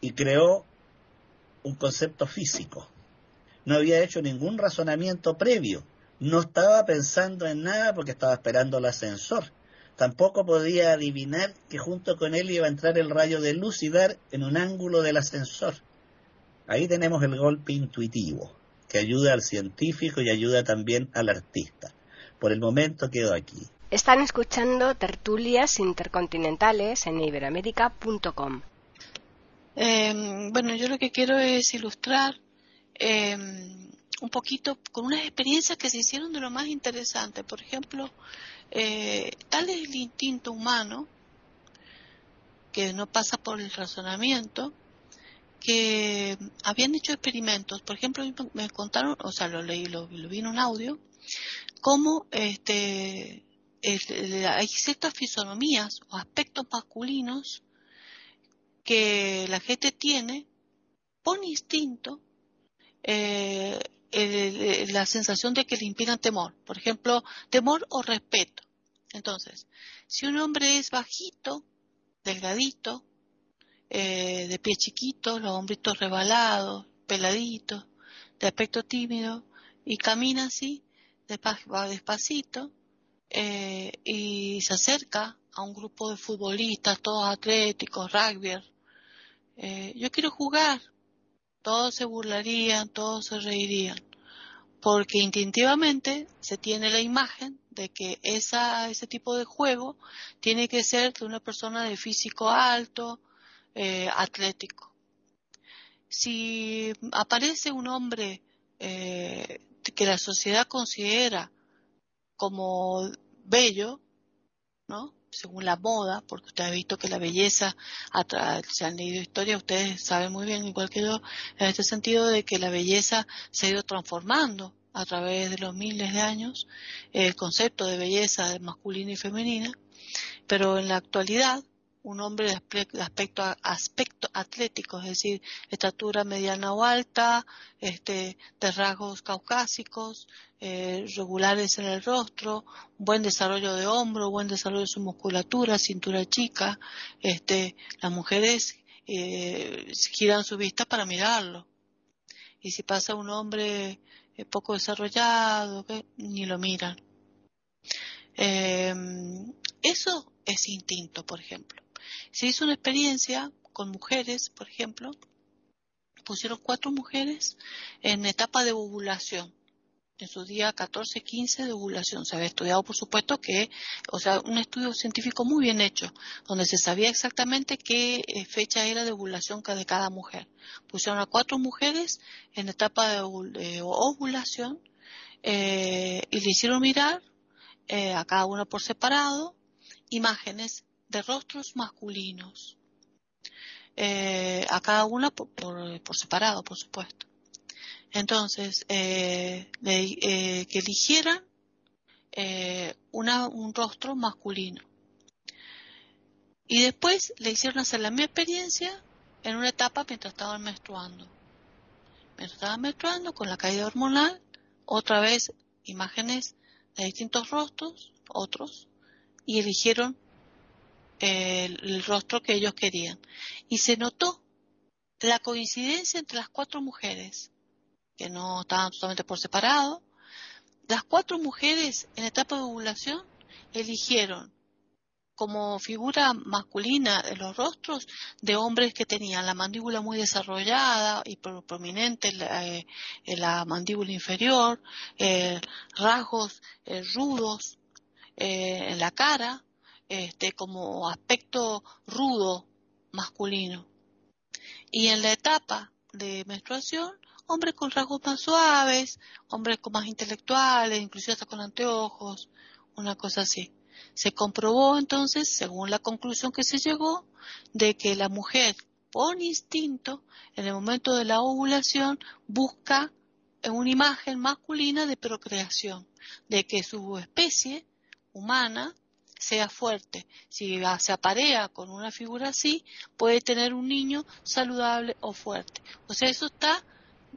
y creó un concepto físico. No había hecho ningún razonamiento previo. No estaba pensando en nada porque estaba esperando el ascensor. Tampoco podía adivinar que junto con él iba a entrar el rayo de luz y dar en un ángulo del ascensor. Ahí tenemos el golpe intuitivo, que ayuda al científico y ayuda también al artista. Por el momento quedo aquí. Están escuchando tertulias intercontinentales en iberoamérica.com. Em, bueno, yo lo que quiero es ilustrar em, un poquito con unas experiencias que se hicieron de lo más interesante. Por ejemplo, eh, tal es el instinto humano que no pasa por el razonamiento, que habían hecho experimentos. Por ejemplo, me contaron, o sea, lo leí, lo, lo vi en un audio, cómo este, hay ciertas fisonomías o aspectos masculinos que la gente tiene por instinto eh, la sensación de que le impidan temor. Por ejemplo, temor o respeto. Entonces, si un hombre es bajito, delgadito, eh, de pie chiquito, los hombritos rebalados, peladitos, de aspecto tímido, y camina así, va despacito, eh, y se acerca a un grupo de futbolistas, todos atléticos, rugby. Eh, yo quiero jugar. Todos se burlarían, todos se reirían. Porque instintivamente se tiene la imagen de que ese tipo de juego tiene que ser de una persona de físico alto, eh, atlético. Si aparece un hombre que la sociedad considera como bello, ¿no? Según la moda, porque usted ha visto que la belleza, se han leído historias, ustedes saben muy bien, igual que yo, en este sentido de que la belleza se ha ido transformando a través de los miles de años, el concepto de belleza masculina y femenina, pero en la actualidad un hombre de aspecto, aspecto atlético, es decir, estatura mediana o alta, este, de rasgos caucásicos, eh, regulares en el rostro, buen desarrollo de hombro, buen desarrollo de su musculatura, cintura chica, este, las mujeres eh, giran su vista para mirarlo. Y si pasa un hombre eh, poco desarrollado, ni lo miran. eso es instinto, por ejemplo. Se hizo una experiencia con mujeres, por ejemplo, pusieron cuatro mujeres en etapa de ovulación, en su día 14-15 de ovulación. Se había estudiado, por supuesto, que, o sea, un estudio científico muy bien hecho, donde se sabía exactamente qué eh, fecha era de ovulación de cada mujer. Pusieron a cuatro mujeres en etapa de ovulación eh, y le hicieron mirar eh, a cada una por separado imágenes de rostros masculinos, eh, a cada una por, separado, por supuesto. Entonces, eh, eh, que eligieran un rostro masculino. Y después le hicieron hacer la misma experiencia en una etapa mientras estaban menstruando. Mientras estaban menstruando, con la caída hormonal, otra vez imágenes de distintos rostros, otros, y eligieron el, rostro que ellos querían. Y se notó la coincidencia entre las cuatro mujeres, que no estaban totalmente por separado. Las cuatro mujeres en etapa de ovulación eligieron como figura masculina los rostros de hombres que tenían la mandíbula muy desarrollada y prominente en la, mandíbula inferior, eh, rasgos eh, rudos eh, en la cara, este, como aspecto rudo masculino. Y en la etapa de menstruación, hombres con rasgos más suaves, hombres con más intelectuales, incluso hasta con anteojos, una cosa así. Se comprobó entonces, según la conclusión que se llegó, de que la mujer, por instinto, en el momento de la ovulación, busca una imagen masculina de procreación, de que su especie humana sea fuerte. Si se aparea con una figura así, puede tener un niño saludable o fuerte. O sea, eso está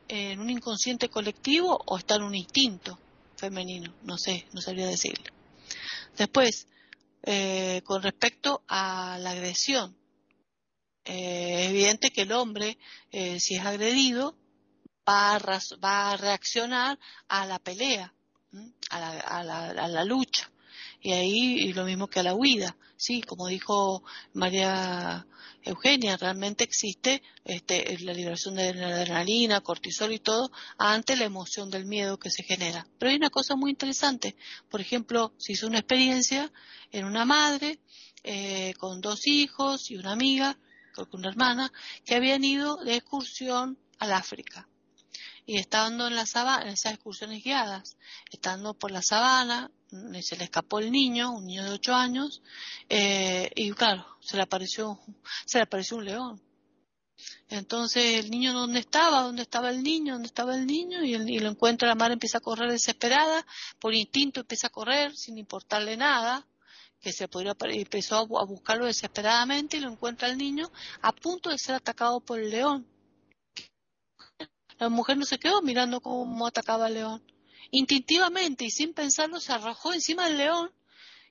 en un inconsciente colectivo o está en un instinto femenino, no sé, no sabría decirle. Después, eh, con respecto a la agresión, eh, es evidente que el hombre, eh, si es agredido, va a, reaccionar a la pelea, a la lucha y ahí y lo mismo que a la huida. Sí, como dijo María Eugenia, realmente existe este, la liberación de adrenalina, cortisol y todo ante la emoción del miedo que se genera. Pero hay una cosa muy interesante. Por ejemplo, se hizo una experiencia en una madre eh, con dos hijos y una amiga, creo que una hermana, que habían ido de excursión al África y estando en la sabana, en esas excursiones guiadas, estando por la sabana, se le escapó el niño, un niño de ocho años, eh, y claro, se le apareció, se le apareció un león. Entonces el niño dónde estaba, dónde estaba el niño, dónde estaba el niño y, lo encuentra la madre empieza a correr desesperada, por instinto empieza a correr sin importarle nada, que se podría empezó a buscarlo desesperadamente y lo encuentra el niño a punto de ser atacado por el león. La mujer no se quedó mirando cómo atacaba al león. Instintivamente y sin pensarlo se arrojó encima del león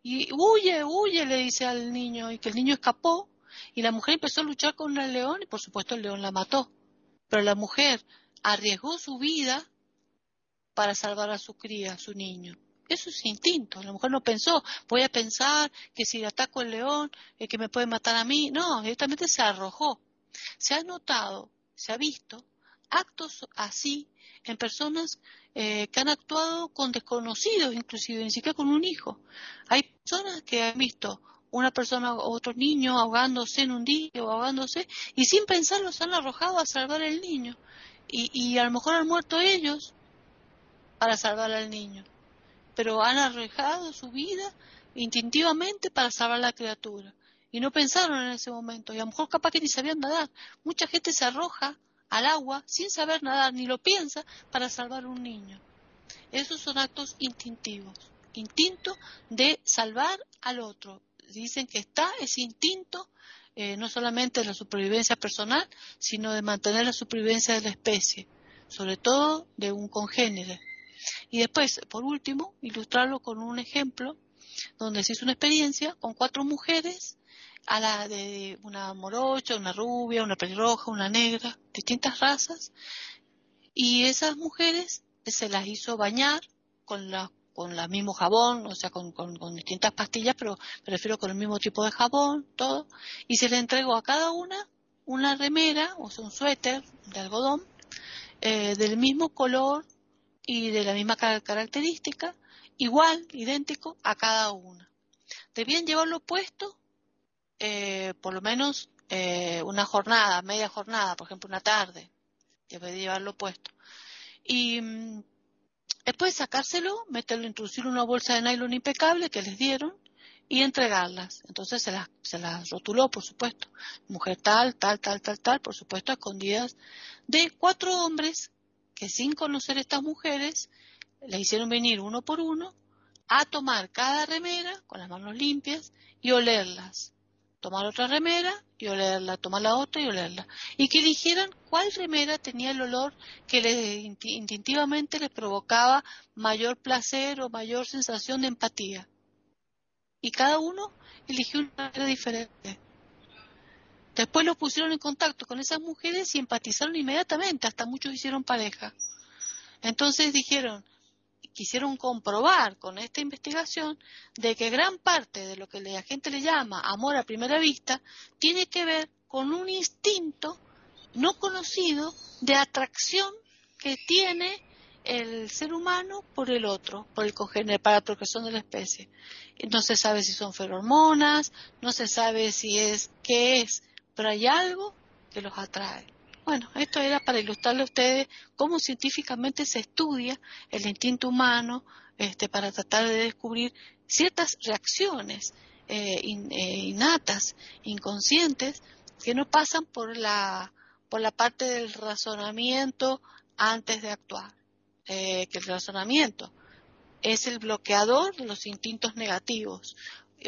y huye, huye, le dice al niño y que el niño escapó y la mujer empezó a luchar con el león y por supuesto el león la mató. Pero la mujer arriesgó su vida para salvar a su cría, a su niño. Eso es instinto. La mujer no pensó, voy a pensar que si ataco al león, es que me puede matar a mí. No, directamente se arrojó. Se ha notado, se ha visto actos así en personas eh, que han actuado con desconocidos, inclusive ni siquiera con un hijo. Hay personas que han visto una persona o otro niño ahogándose en un día o ahogándose y sin pensarlo se han arrojado a salvar al niño y, y a lo mejor han muerto ellos para salvar al niño, pero han arrojado su vida instintivamente para salvar a la criatura y no pensaron en ese momento y a lo mejor capaz que ni sabían nadar. Mucha gente se arroja al agua sin saber nadar ni lo piensa para salvar a un niño. Esos son actos instintivos, instinto de salvar al otro. Dicen que está ese instinto eh, no solamente de la supervivencia personal, sino de mantener la supervivencia de la especie, sobre todo de un congénere. Y después, por último, ilustrarlo con un ejemplo donde se hizo una experiencia con cuatro mujeres a la de una morocha, una rubia, una pelirroja, una negra, distintas razas, y esas mujeres se las hizo bañar con la con el mismo jabón, o sea, con, con, distintas pastillas, pero prefiero con el mismo tipo de jabón, todo, y se le entregó a cada una una remera, o sea, un suéter de algodón, eh, del mismo color y de la misma característica, igual, idéntico a cada una. Debían llevarlo puesto eh, por lo menos eh, una jornada, media jornada, por ejemplo una tarde, debe de llevarlo puesto. Y mm, después sacárselo, meterlo, introducir una bolsa de nylon impecable que les dieron y entregarlas. Entonces se las, se las rotuló, por supuesto. Mujer tal, tal, tal, tal, tal, por supuesto, escondidas de cuatro hombres que sin conocer estas mujeres le hicieron venir uno por uno a tomar cada remera con las manos limpias y olerlas tomar otra remera y olerla, tomar la otra y olerla. Y que eligieran cuál remera tenía el olor que les instintivamente les provocaba mayor placer o mayor sensación de empatía. Y cada uno eligió una remera diferente. Después los pusieron en contacto con esas mujeres y empatizaron inmediatamente, hasta muchos hicieron pareja. Entonces dijeron, quisieron comprobar con esta investigación de que gran parte de lo que la gente le llama amor a primera vista tiene que ver con un instinto no conocido de atracción que tiene el ser humano por el otro, por el congénere, para la procreación de la especie. No se sabe si son feromonas, no se sabe si es qué es, pero hay algo que los atrae. Bueno, esto era para ilustrarle a ustedes cómo científicamente se estudia el instinto humano este, para tratar de descubrir ciertas reacciones eh, eh, innatas, inconscientes, que no pasan por la, por la parte del razonamiento antes de actuar. Eh, que el razonamiento es el bloqueador de los instintos negativos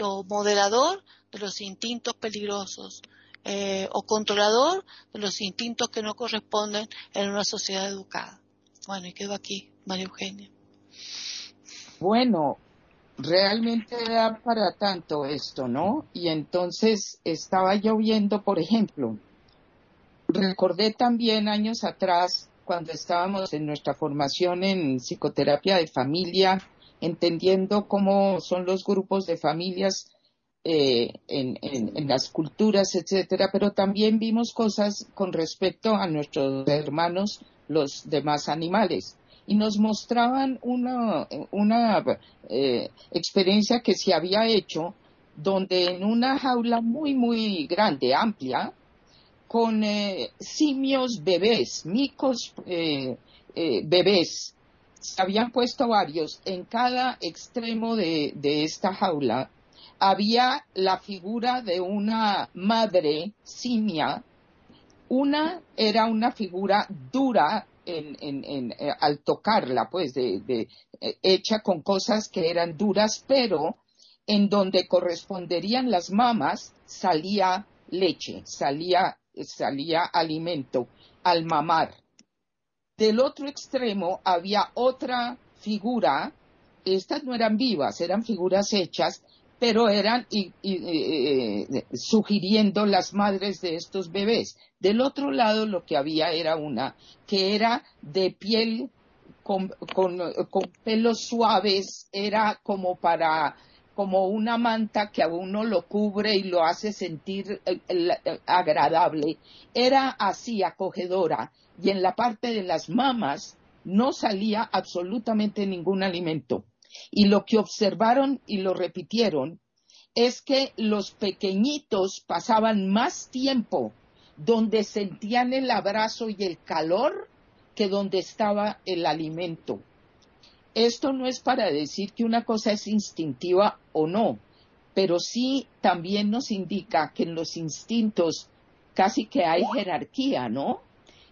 o moderador de los instintos peligrosos. Eh, o controlador de los instintos que no corresponden en una sociedad educada. Bueno, y quedo aquí, María Eugenia. Bueno, realmente da para tanto esto, ¿no? Y entonces estaba yo viendo, por ejemplo, recordé también años atrás, cuando estábamos en nuestra formación en psicoterapia de familia, entendiendo cómo son los grupos de familias eh, en, las culturas, etcétera, pero también vimos cosas con respecto a nuestros hermanos, los demás animales. Y nos mostraban una, una eh, experiencia que se había hecho donde en una jaula muy, muy grande, amplia, con eh, simios bebés, micos eh, eh, bebés. Se habían puesto varios. En cada extremo de, esta jaula había la figura de una madre simia. Una era una figura dura al tocarla, pues, de, hecha con cosas que eran duras, pero en donde corresponderían las mamas salía leche, salía salía alimento al mamar. Del otro extremo había otra figura, estas no eran vivas, eran figuras hechas, pero eran eh, sugiriendo las madres de estos bebés. Del otro lado lo que había era una que era de piel con pelos suaves, era como para como una manta que a uno lo cubre y lo hace sentir eh, eh, agradable. Era así acogedora y en la parte de las mamas no salía absolutamente ningún alimento. Y lo que observaron y lo repitieron es que los pequeñitos pasaban más tiempo donde sentían el abrazo y el calor que donde estaba el alimento. Esto no es para decir que una cosa es instintiva o no, pero sí también nos indica que en los instintos casi que hay jerarquía, ¿no?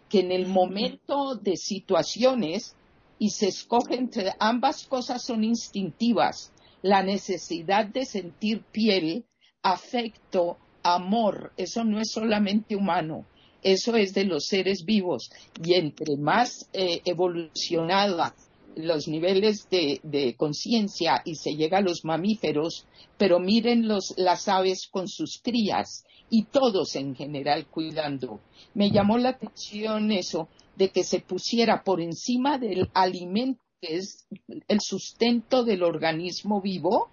Que en el momento de situaciones y se escoge entre ambas cosas son instintivas, la necesidad de sentir piel, afecto, amor, eso no es solamente humano, eso es de los seres vivos y entre más eh, evolucionada los niveles de, conciencia y se llega a los mamíferos, pero miren los, las aves con sus crías y todos en general cuidando. Me llamó la atención eso de que se pusiera por encima del alimento que es el sustento del organismo vivo,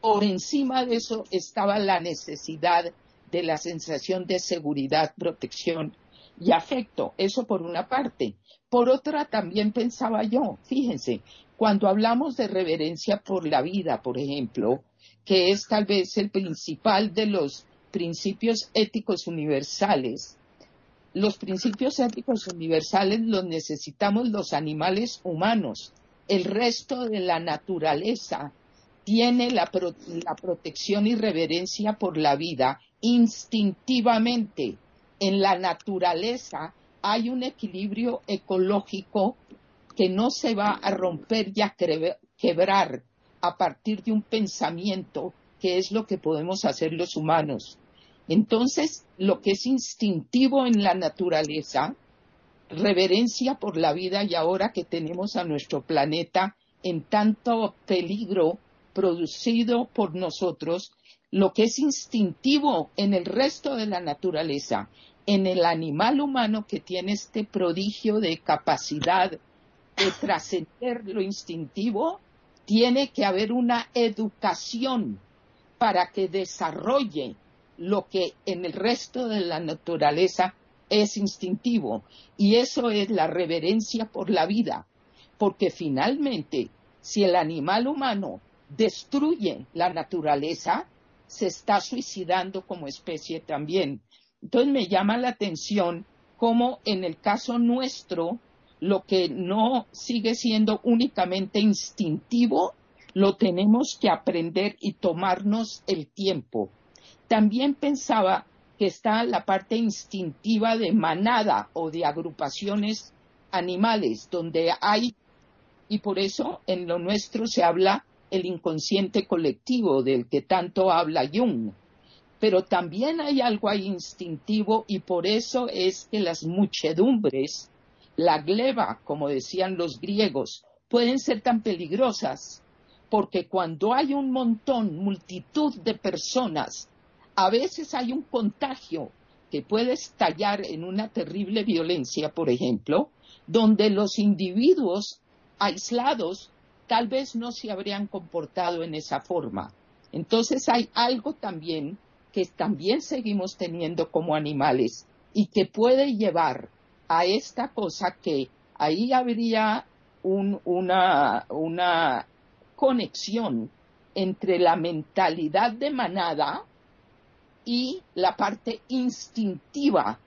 por encima de eso estaba la necesidad de la sensación de seguridad, protección y afecto. Eso por una parte. Por otra, también pensaba yo, fíjense, cuando hablamos de reverencia por la vida, por ejemplo, que es tal vez el principal de los principios éticos universales, los principios éticos universales los necesitamos los animales humanos. El resto de la naturaleza tiene la, protección y reverencia por la vida instintivamente. En la naturaleza hay un equilibrio ecológico que no se va a romper y a quebrar a partir de un pensamiento que es lo que podemos hacer los humanos. Entonces, lo que es instintivo en la naturaleza, reverencia por la vida y ahora que tenemos a nuestro planeta en tanto peligro producido por nosotros, lo que es instintivo en el resto de la naturaleza en el animal humano que tiene este prodigio de capacidad de trascender lo instintivo, tiene que haber una educación para que desarrolle lo que en el resto de la naturaleza es instintivo. Y eso es la reverencia por la vida. Porque finalmente, si el animal humano destruye la naturaleza, se está suicidando como especie también. Entonces me llama la atención cómo en el caso nuestro, lo que no sigue siendo únicamente instintivo, lo tenemos que aprender y tomarnos el tiempo. También pensaba que está la parte instintiva de manada o de agrupaciones animales, donde hay, y por eso en lo nuestro se habla el inconsciente colectivo del que tanto habla Jung. Pero también hay algo instintivo y por eso es que las muchedumbres, la gleba, como decían los griegos, pueden ser tan peligrosas, porque cuando hay un montón, multitud de personas, a veces hay un contagio que puede estallar en una terrible violencia, por ejemplo, donde los individuos aislados tal vez no se habrían comportado en esa forma. Entonces hay algo también que también seguimos teniendo como animales y que puede llevar a esta cosa que ahí habría una, una conexión entre la mentalidad de manada y la parte instintiva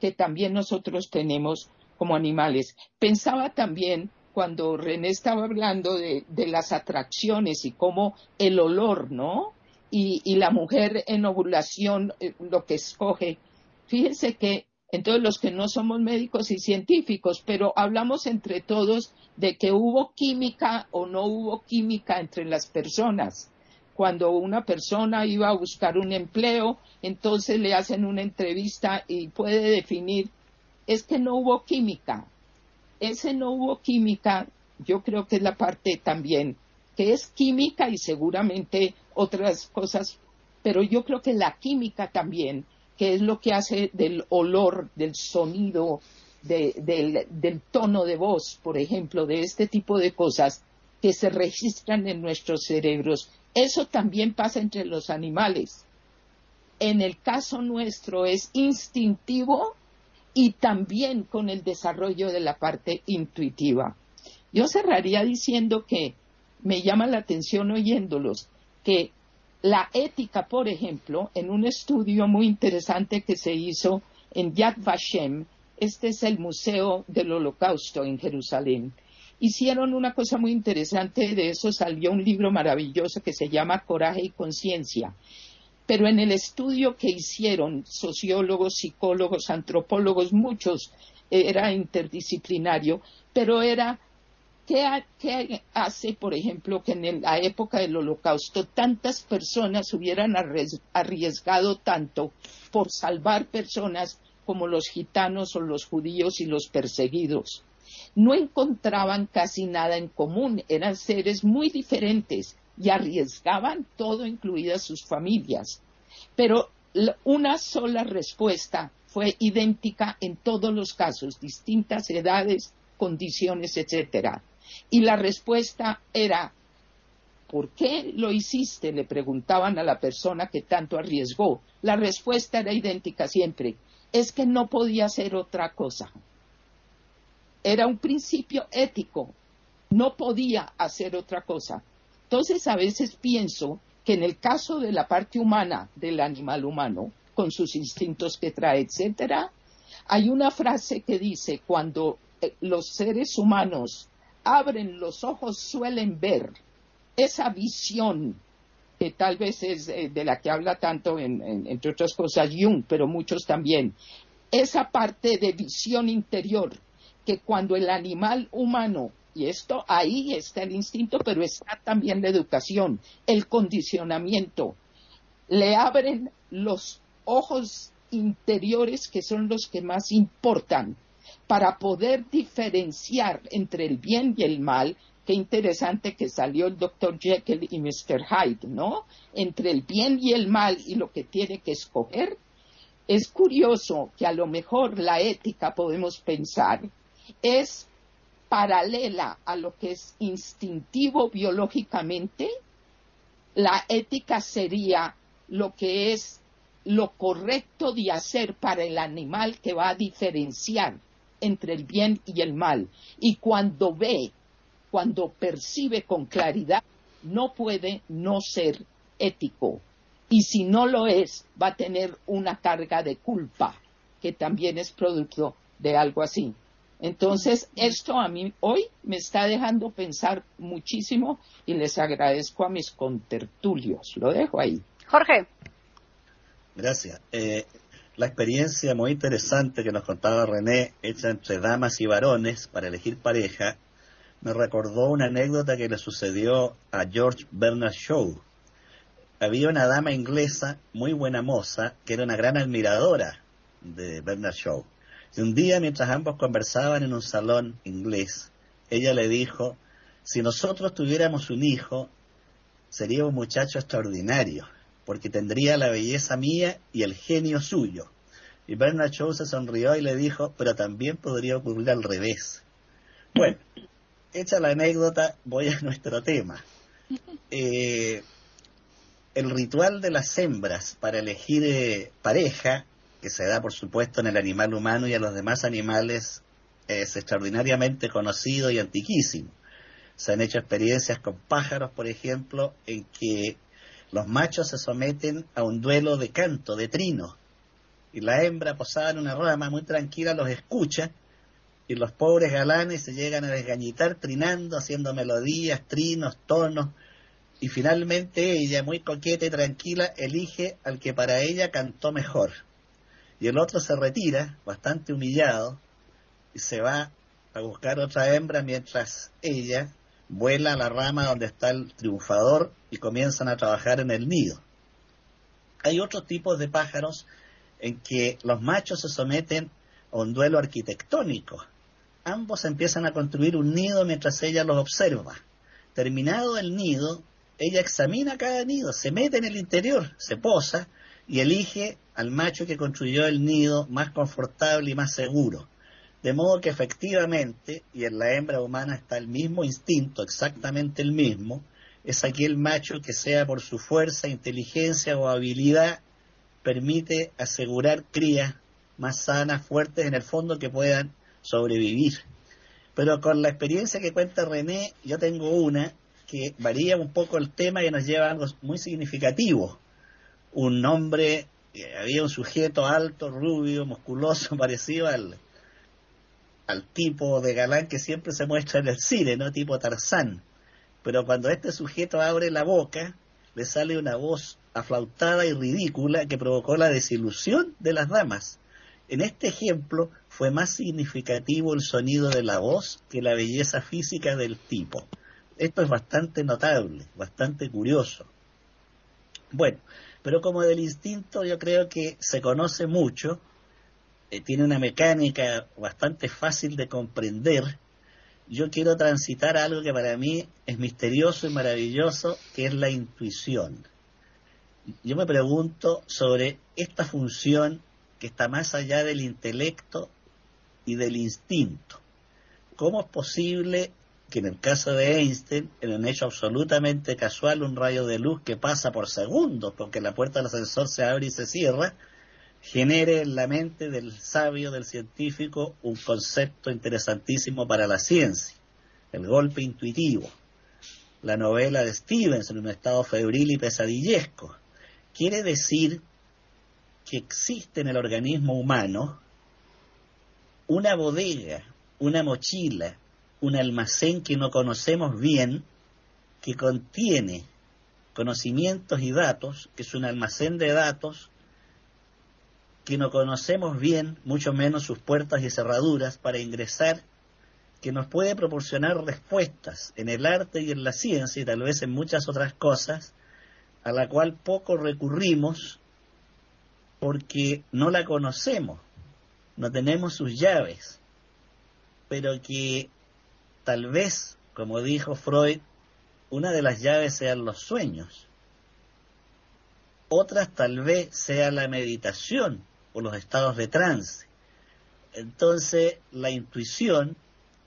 que también nosotros tenemos como animales. Pensaba también cuando René estaba hablando de, las atracciones y cómo el olor, ¿no? Y, la mujer en ovulación eh, lo que escoge. Fíjense que entonces los que no somos médicos y científicos, pero hablamos entre todos de que hubo química o no hubo química entre las personas. Cuando una persona iba a buscar un empleo, entonces le hacen una entrevista y puede definir, es que no hubo química. Ese no hubo química, yo creo que es la parte también, que es química y seguramente otras cosas, pero yo creo que la química también, que es lo que hace del olor, del sonido, del, del tono de voz, por ejemplo, de este tipo de cosas que se registran en nuestros cerebros. Eso también pasa entre los animales. En el caso nuestro es instintivo y también con el desarrollo de la parte intuitiva. Yo cerraría diciendo que me llama la atención oyéndolos que la ética, por ejemplo, en un estudio muy interesante que se hizo en Yad Vashem, este es el Museo del Holocausto en Jerusalén. Hicieron una cosa muy interesante, de eso salió un libro maravilloso que se llama Coraje y Conciencia. Pero en el estudio que hicieron sociólogos, psicólogos, antropólogos, muchos, era interdisciplinario, pero era ¿Qué, hace, por ejemplo, que en la época del holocausto tantas personas hubieran arriesgado tanto por salvar personas como los gitanos o los judíos y los perseguidos. No encontraban casi nada en común, eran seres muy diferentes y arriesgaban todo, incluidas sus familias. Pero una sola respuesta fue idéntica en todos los casos, distintas edades, condiciones, etcétera. Y la respuesta era ¿Por qué lo hiciste? le preguntaban a la persona que tanto arriesgó. La respuesta era idéntica siempre es que no podía ser otra cosa. Era un principio ético, no podía hacer otra cosa. Entonces a veces pienso que en el caso de la parte humana del animal humano, con sus instintos que trae, etcétera, hay una frase que dice cuando eh, los seres humanos abren los ojos suelen ver esa visión que tal vez es eh, de la que habla tanto, entre otras cosas, Jung, pero muchos también, esa parte de visión interior, que cuando el animal humano, y esto ahí está el instinto, pero está también la educación, el condicionamiento, le abren los ojos interiores que son los que más importan para poder diferenciar entre el bien y el mal qué interesante que salió el Dr. Jekyll y Mr. Hyde, ¿no? Entre el bien y el mal y lo que tiene que escoger. Es curioso que a lo mejor la ética, podemos pensar, es paralela a lo que es instintivo biológicamente. La ética sería lo que es lo correcto de hacer para el animal que va a diferenciar entre el bien y el mal. Y cuando ve cuando percibe con claridad, no puede no ser ético. Y si no lo es, va a tener una carga de culpa, que también es producto de algo así. Entonces, esto a mí hoy me está dejando pensar muchísimo y les agradezco a mis contertulios. Lo dejo ahí. Jorge. Gracias. Eh, la experiencia muy interesante que nos contaba René, hecha entre damas y varones para elegir pareja, me recordó una anécdota que le sucedió a George Bernard Shaw. Había una dama inglesa, muy buena moza, que era una gran admiradora de Bernard Shaw. Y un día, mientras ambos conversaban en un salón inglés, ella le dijo, si nosotros tuviéramos un hijo, sería un muchacho extraordinario, porque tendría la belleza mía y el genio suyo. Y Bernard Shaw se sonrió y le dijo, pero también podría ocurrir al revés. Bueno, hecha la anécdota, voy a nuestro tema. Eh, el ritual de las hembras para elegir eh, pareja, que se da por supuesto en el animal humano y a los demás animales, es extraordinariamente conocido y antiquísimo. Se han hecho experiencias con pájaros, por ejemplo, en que los machos se someten a un duelo de canto, de trino, y la hembra posada en una rama muy tranquila los escucha, y los pobres galanes se llegan a desgañitar trinando, haciendo melodías, trinos, tonos, y finalmente ella, muy coqueta y tranquila, elige al que para ella cantó mejor. Y el otro se retira, bastante humillado, y se va a buscar otra hembra mientras ella vuela a la rama donde está el triunfador y comienzan a trabajar en el nido. Hay otros tipos de pájaros en que los machos se someten a un duelo arquitectónico. Ambos empiezan a construir un nido mientras ella los observa. Terminado el nido, ella examina cada nido, se mete en el interior, se posa y elige al macho que construyó el nido más confortable y más seguro. De modo que efectivamente, y en la hembra humana está el mismo instinto, exactamente el mismo, es aquel macho que sea por su fuerza, inteligencia o habilidad, permite asegurar crías más sanas, fuertes en el fondo que puedan sobrevivir. Pero con la experiencia que cuenta René, yo tengo una que varía un poco el tema y nos lleva a algo muy significativo. Un hombre, eh, había un sujeto alto, rubio, musculoso, parecido al, al tipo de galán que siempre se muestra en el cine, ¿no? Tipo Tarzán. Pero cuando este sujeto abre la boca, le sale una voz aflautada y ridícula que provocó la desilusión de las damas. En este ejemplo fue más significativo el sonido de la voz que la belleza física del tipo. Esto es bastante notable, bastante curioso. Bueno, pero como del instinto yo creo que se conoce mucho, eh, tiene una mecánica bastante fácil de comprender, yo quiero transitar algo que para mí es misterioso y maravilloso, que es la intuición. Yo me pregunto sobre esta función que está más allá del intelecto y del instinto. ¿Cómo es posible que en el caso de Einstein, en un hecho absolutamente casual, un rayo de luz que pasa por segundos, porque la puerta del ascensor se abre y se cierra, genere en la mente del sabio, del científico, un concepto interesantísimo para la ciencia, el golpe intuitivo. La novela de Stevenson en un estado febril y pesadillesco. Quiere decir que existe en el organismo humano una bodega, una mochila, un almacén que no conocemos bien, que contiene conocimientos y datos, que es un almacén de datos que no conocemos bien, mucho menos sus puertas y cerraduras para ingresar, que nos puede proporcionar respuestas en el arte y en la ciencia y tal vez en muchas otras cosas, a la cual poco recurrimos porque no la conocemos, no tenemos sus llaves, pero que tal vez, como dijo Freud, una de las llaves sean los sueños, otras tal vez sea la meditación, o los estados de trance. Entonces, la intuición,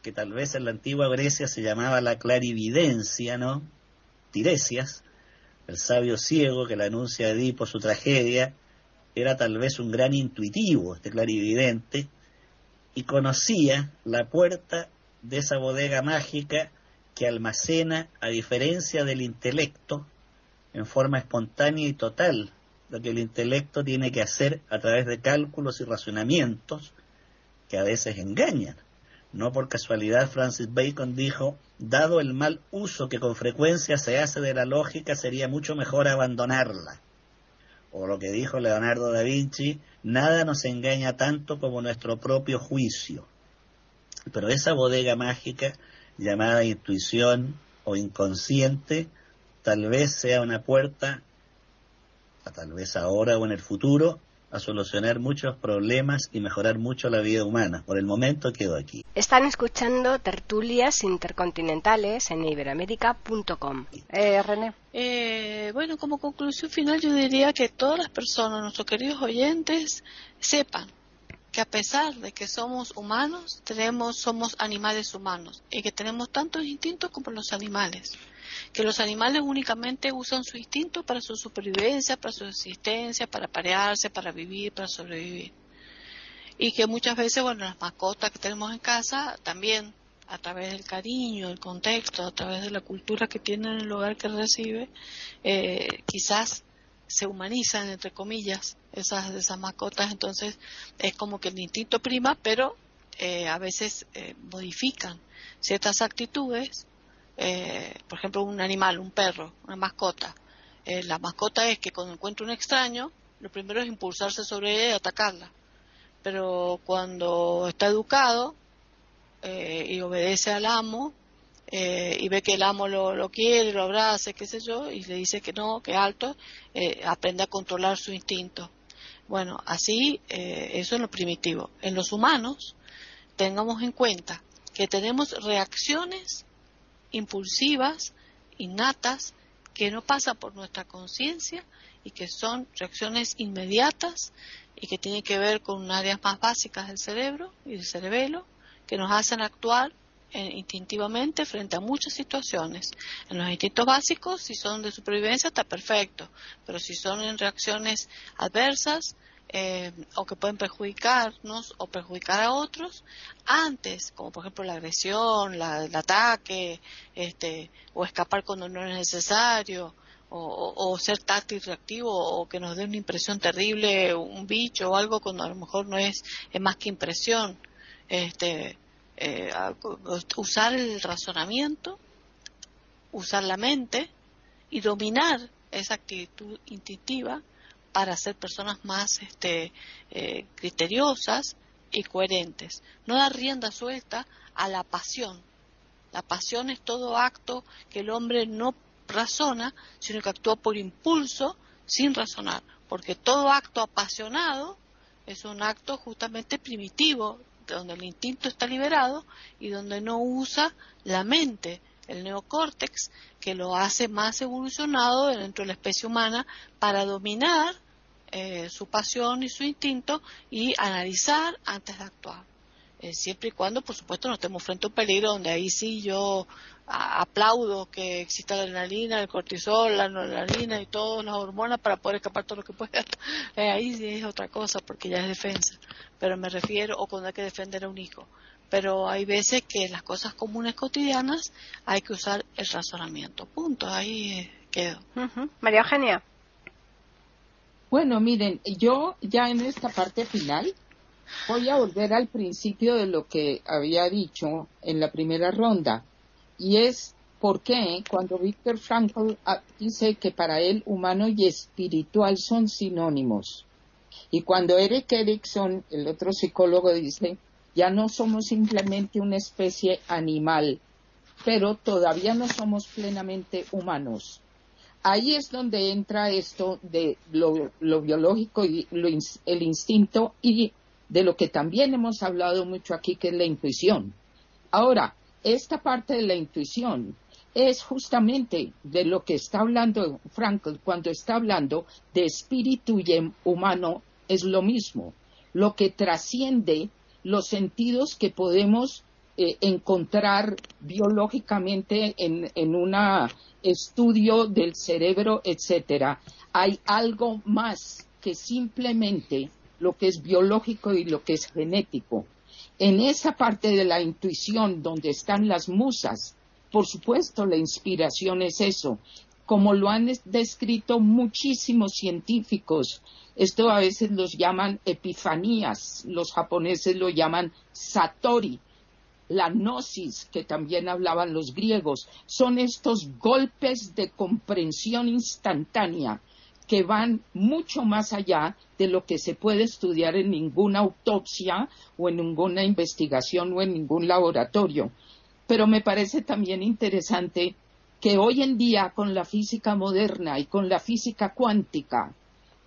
que tal vez en la antigua Grecia se llamaba la clarividencia, ¿no? Tiresias, el sabio ciego que le anuncia a Edipo su tragedia, era tal vez un gran intuitivo, este clarividente, y conocía la puerta de esa bodega mágica que almacena, a diferencia del intelecto, en forma espontánea y total, lo que el intelecto tiene que hacer a través de cálculos y razonamientos que a veces engañan. No por casualidad Francis Bacon dijo, dado el mal uso que con frecuencia se hace de la lógica, sería mucho mejor abandonarla. O lo que dijo Leonardo da Vinci, nada nos engaña tanto como nuestro propio juicio. Pero esa bodega mágica llamada intuición o inconsciente tal vez sea una puerta tal vez ahora o en el futuro, a solucionar muchos problemas y mejorar mucho la vida humana. Por el momento quedo aquí. Están escuchando tertulias intercontinentales en iberoamérica.com. Eh, René. Eh, bueno, como conclusión final yo diría que todas las personas, nuestros queridos oyentes, sepan que a pesar de que somos humanos, tenemos, somos animales humanos y que tenemos tantos instintos como los animales. Que los animales únicamente usan su instinto para su supervivencia, para su existencia, para parearse, para vivir, para sobrevivir. Y que muchas veces, bueno, las mascotas que tenemos en casa también a través del cariño, el contexto, a través de la cultura que tiene en el lugar que recibe, eh, quizás se humanizan, entre comillas, esas, esas mascotas, entonces es como que el instinto prima, pero eh, a veces eh, modifican ciertas actitudes, por ejemplo, un animal, un perro, una mascota. la mascota es que cuando encuentra un extraño, lo primero es impulsarse sobre ella y atacarla. Pero cuando está educado, eh, y obedece al amo eh, y ve que el amo lo, quiere, lo abraza, qué sé yo, y le dice que no, que alto, eh, aprende a controlar su instinto. Bueno, así, eso es lo primitivo. En los humanos, tengamos en cuenta que tenemos reacciones impulsivas, innatas, que no pasan por nuestra conciencia y que son reacciones inmediatas y que tienen que ver con áreas más básicas del cerebro y del cerebelo que nos hacen actuar eh, instintivamente frente a muchas situaciones. En los instintos básicos, si son de supervivencia, está perfecto, pero si son en reacciones adversas eh, o que pueden perjudicarnos o perjudicar a otros, antes, como por ejemplo la agresión, el ataque, este, o escapar cuando no es necesario, o, ser táctil reactivo o que nos dé una impresión terrible, un bicho o algo cuando a lo mejor no es, es más que impresión este, eh, usar el razonamiento, usar la mente y dominar esa actitud instintiva para ser personas más este, eh, criteriosas y coherentes. No dar rienda suelta a la pasión. La pasión es todo acto que el hombre no razona, sino que actúa por impulso sin razonar. Porque todo acto apasionado es un acto justamente primitivo, donde el instinto está liberado y donde no usa la mente, el neocórtex, que lo hace más evolucionado dentro de la especie humana para dominar eh, su pasión y su instinto y analizar antes de actuar. Eh, siempre y cuando, por supuesto, no estemos frente a un peligro donde ahí sí yo aplaudo que exista la adrenalina, el cortisol, la adrenalina y todas las hormonas para poder escapar todo lo que pueda. Eh, ahí sí es otra cosa porque ya es defensa. Pero me refiero, o cuando hay que defender a un hijo. Pero hay veces que en las cosas comunes cotidianas hay que usar el razonamiento. Punto. Ahí eh, quedo. María Eugenia. Bueno, miren, yo ya en esta parte final voy a volver al principio de lo que había dicho en la primera ronda y es por qué cuando Víctor Frankl ah, dice que para él humano y espiritual son sinónimos. Y cuando Eric Erickson, el otro psicólogo, dice, ya no somos simplemente una especie animal, pero todavía no somos plenamente humanos. Ahí es donde entra esto de lo, biológico y el instinto y de lo que también hemos hablado mucho aquí, que es la intuición. Ahora, esta parte de la intuición es justamente de lo que está hablando Frankl cuando está hablando de espíritu y humano, es lo mismo. Lo que trasciende los sentidos que podemos eh, encontrar biológicamente en, en un estudio del cerebro, etcétera. Hay algo más que simplemente lo que es biológico y lo que es genético en esa parte de la intuición donde están las musas, por supuesto la inspiración es eso, como lo han descrito muchísimos científicos. Esto a veces los llaman epifanías, los japoneses lo llaman satori, la gnosis, que también hablaban los griegos, son estos golpes de comprensión instantánea que van mucho más allá de lo que se puede estudiar en ninguna autopsia o en ninguna investigación o en ningún laboratorio. Pero me parece también interesante que hoy en día con la física moderna y con la física cuántica,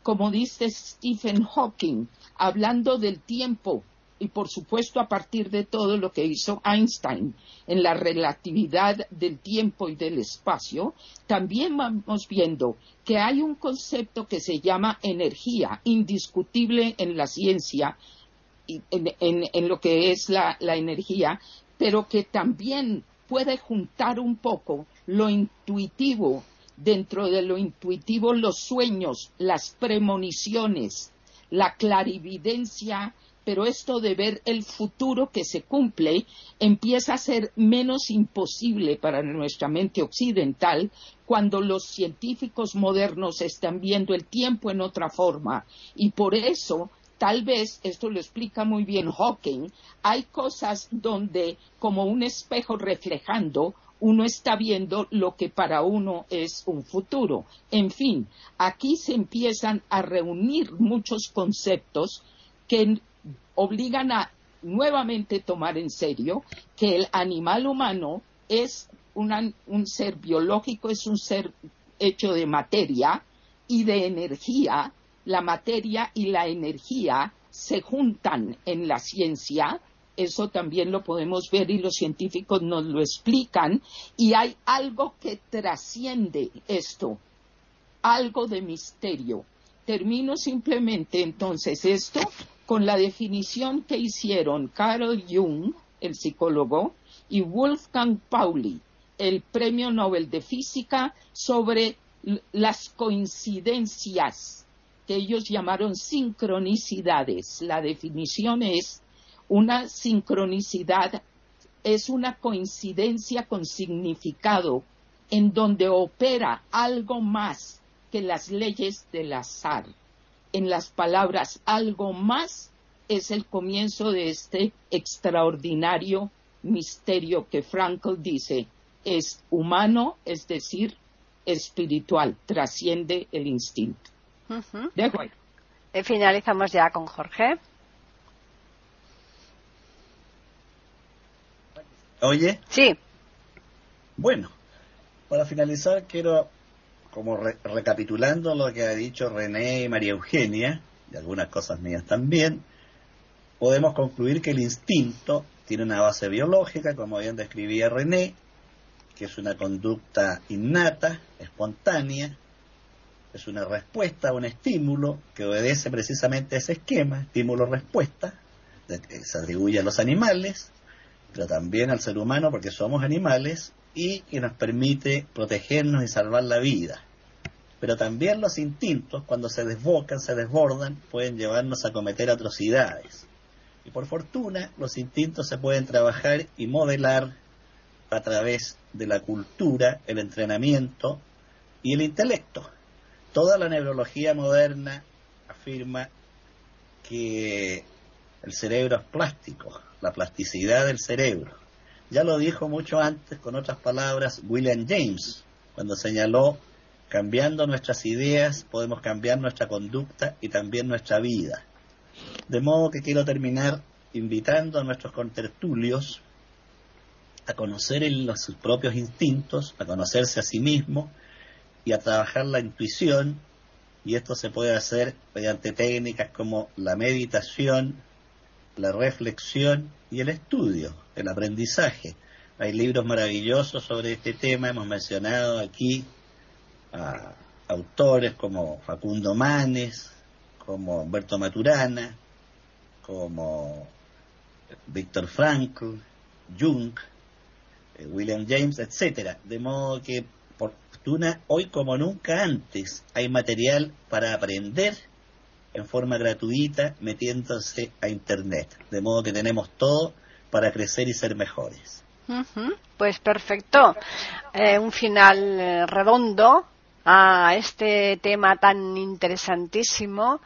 como dice Stephen Hawking, hablando del tiempo y por supuesto a partir de todo lo que hizo Einstein en la relatividad del tiempo y del espacio, también vamos viendo que hay un concepto que se llama energía, indiscutible en la ciencia, en, lo que es la, la energía, pero que también puede juntar un poco lo intuitivo, dentro de lo intuitivo los sueños, las premoniciones, la clarividencia, pero esto de ver el futuro que se cumple empieza a ser menos imposible para nuestra mente occidental cuando los científicos modernos están viendo el tiempo en otra forma y por eso tal vez, esto lo explica muy bien Hawking, hay cosas donde como un espejo reflejando uno está viendo lo que para uno es un futuro. En fin, aquí se empiezan a reunir muchos conceptos que obligan a nuevamente tomar en serio que el animal humano es un ser biológico, es un ser hecho de materia y de energía. La materia y la energía se juntan en la ciencia, eso también lo podemos ver y los científicos nos lo explican, y hay algo que trasciende esto, algo de misterio. Termino simplemente entonces esto con la definición que hicieron Carl Jung, el psicólogo, y Wolfgang Pauli, el premio Nobel de Física, sobre las coincidencias que ellos llamaron sincronicidades. La definición es una sincronicidad, es una coincidencia con significado en donde opera algo más que las leyes del azar. En las palabras algo más es el comienzo de este extraordinario misterio que Frankl dice es humano, es decir, espiritual, trasciende el instinto. De acuerdo. Eh, finalizamos ya con Jorge. ¿Oye? Sí. Bueno, para finalizar quiero, como recapitulando lo que ha dicho René y María Eugenia, y algunas cosas mías también, podemos concluir que el instinto tiene una base biológica, como bien describía René, que es una conducta innata, espontánea, es una respuesta a un estímulo que obedece precisamente a ese esquema, estímulo-respuesta, que se atribuye a los animales, pero también al ser humano porque somos animales y que nos permite protegernos y salvar la vida. Pero también los instintos, cuando se desbocan, se desbordan, pueden llevarnos a cometer atrocidades. Y por fortuna, los instintos se pueden trabajar y modelar a través de la cultura, el entrenamiento y el intelecto. Toda la neurología moderna afirma que el cerebro es plástico, la plasticidad del cerebro. Ya lo dijo mucho antes, con otras palabras, William James, cuando señaló, cambiando nuestras ideas podemos cambiar nuestra conducta y también nuestra vida. De modo que quiero terminar invitando a nuestros contertulios a conocer sus propios instintos, a conocerse a sí mismos y a trabajar la intuición y esto se puede hacer mediante técnicas como la meditación, la reflexión y el estudio, el aprendizaje. Hay libros maravillosos sobre este tema, hemos mencionado aquí a autores como Facundo Manes, como Humberto Maturana, como Víctor Frankl, Jung, eh, William James, etcétera. De modo que hoy como nunca antes hay material para aprender en forma gratuita metiéndose a Internet. De modo que tenemos todo para crecer y ser mejores. Pues perfecto. Eh, un final eh, redondo a este tema tan interesantísimo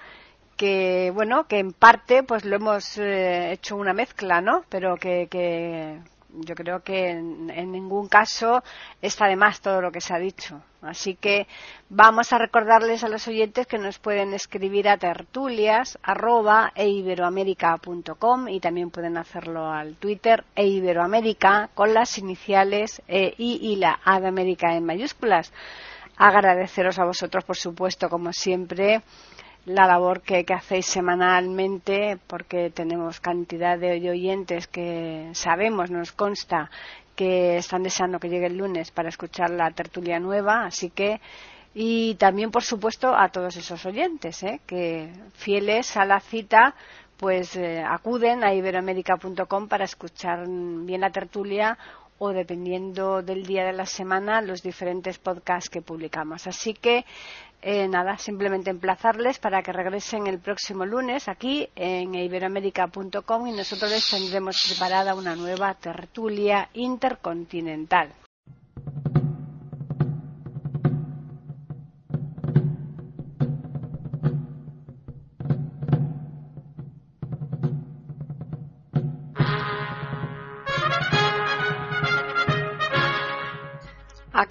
que bueno que en parte pues lo hemos eh, hecho una mezcla no pero que, que yo creo que en, ningún caso está de más todo lo que se ha dicho. Así que vamos a recordarles a los oyentes que nos pueden escribir a tertulias y también pueden hacerlo al Twitter e Iberoamérica con las iniciales e, I y la A de América en mayúsculas. Agradeceros a vosotros, por supuesto, como siempre, la labor que, hacéis semanalmente, porque tenemos cantidad de, oyentes que sabemos, nos consta, que están deseando que llegue el lunes para escuchar la tertulia nueva, así que y también por supuesto a todos esos oyentes ¿eh? que fieles a la cita pues eh, acuden a iberoamérica.com para escuchar bien la tertulia o dependiendo del día de la semana los diferentes podcasts que publicamos. Así que eh, nada, simplemente emplazarles para que regresen el próximo lunes aquí en iberoamérica.com y nosotros les tendremos preparada una nueva tertulia intercontinental.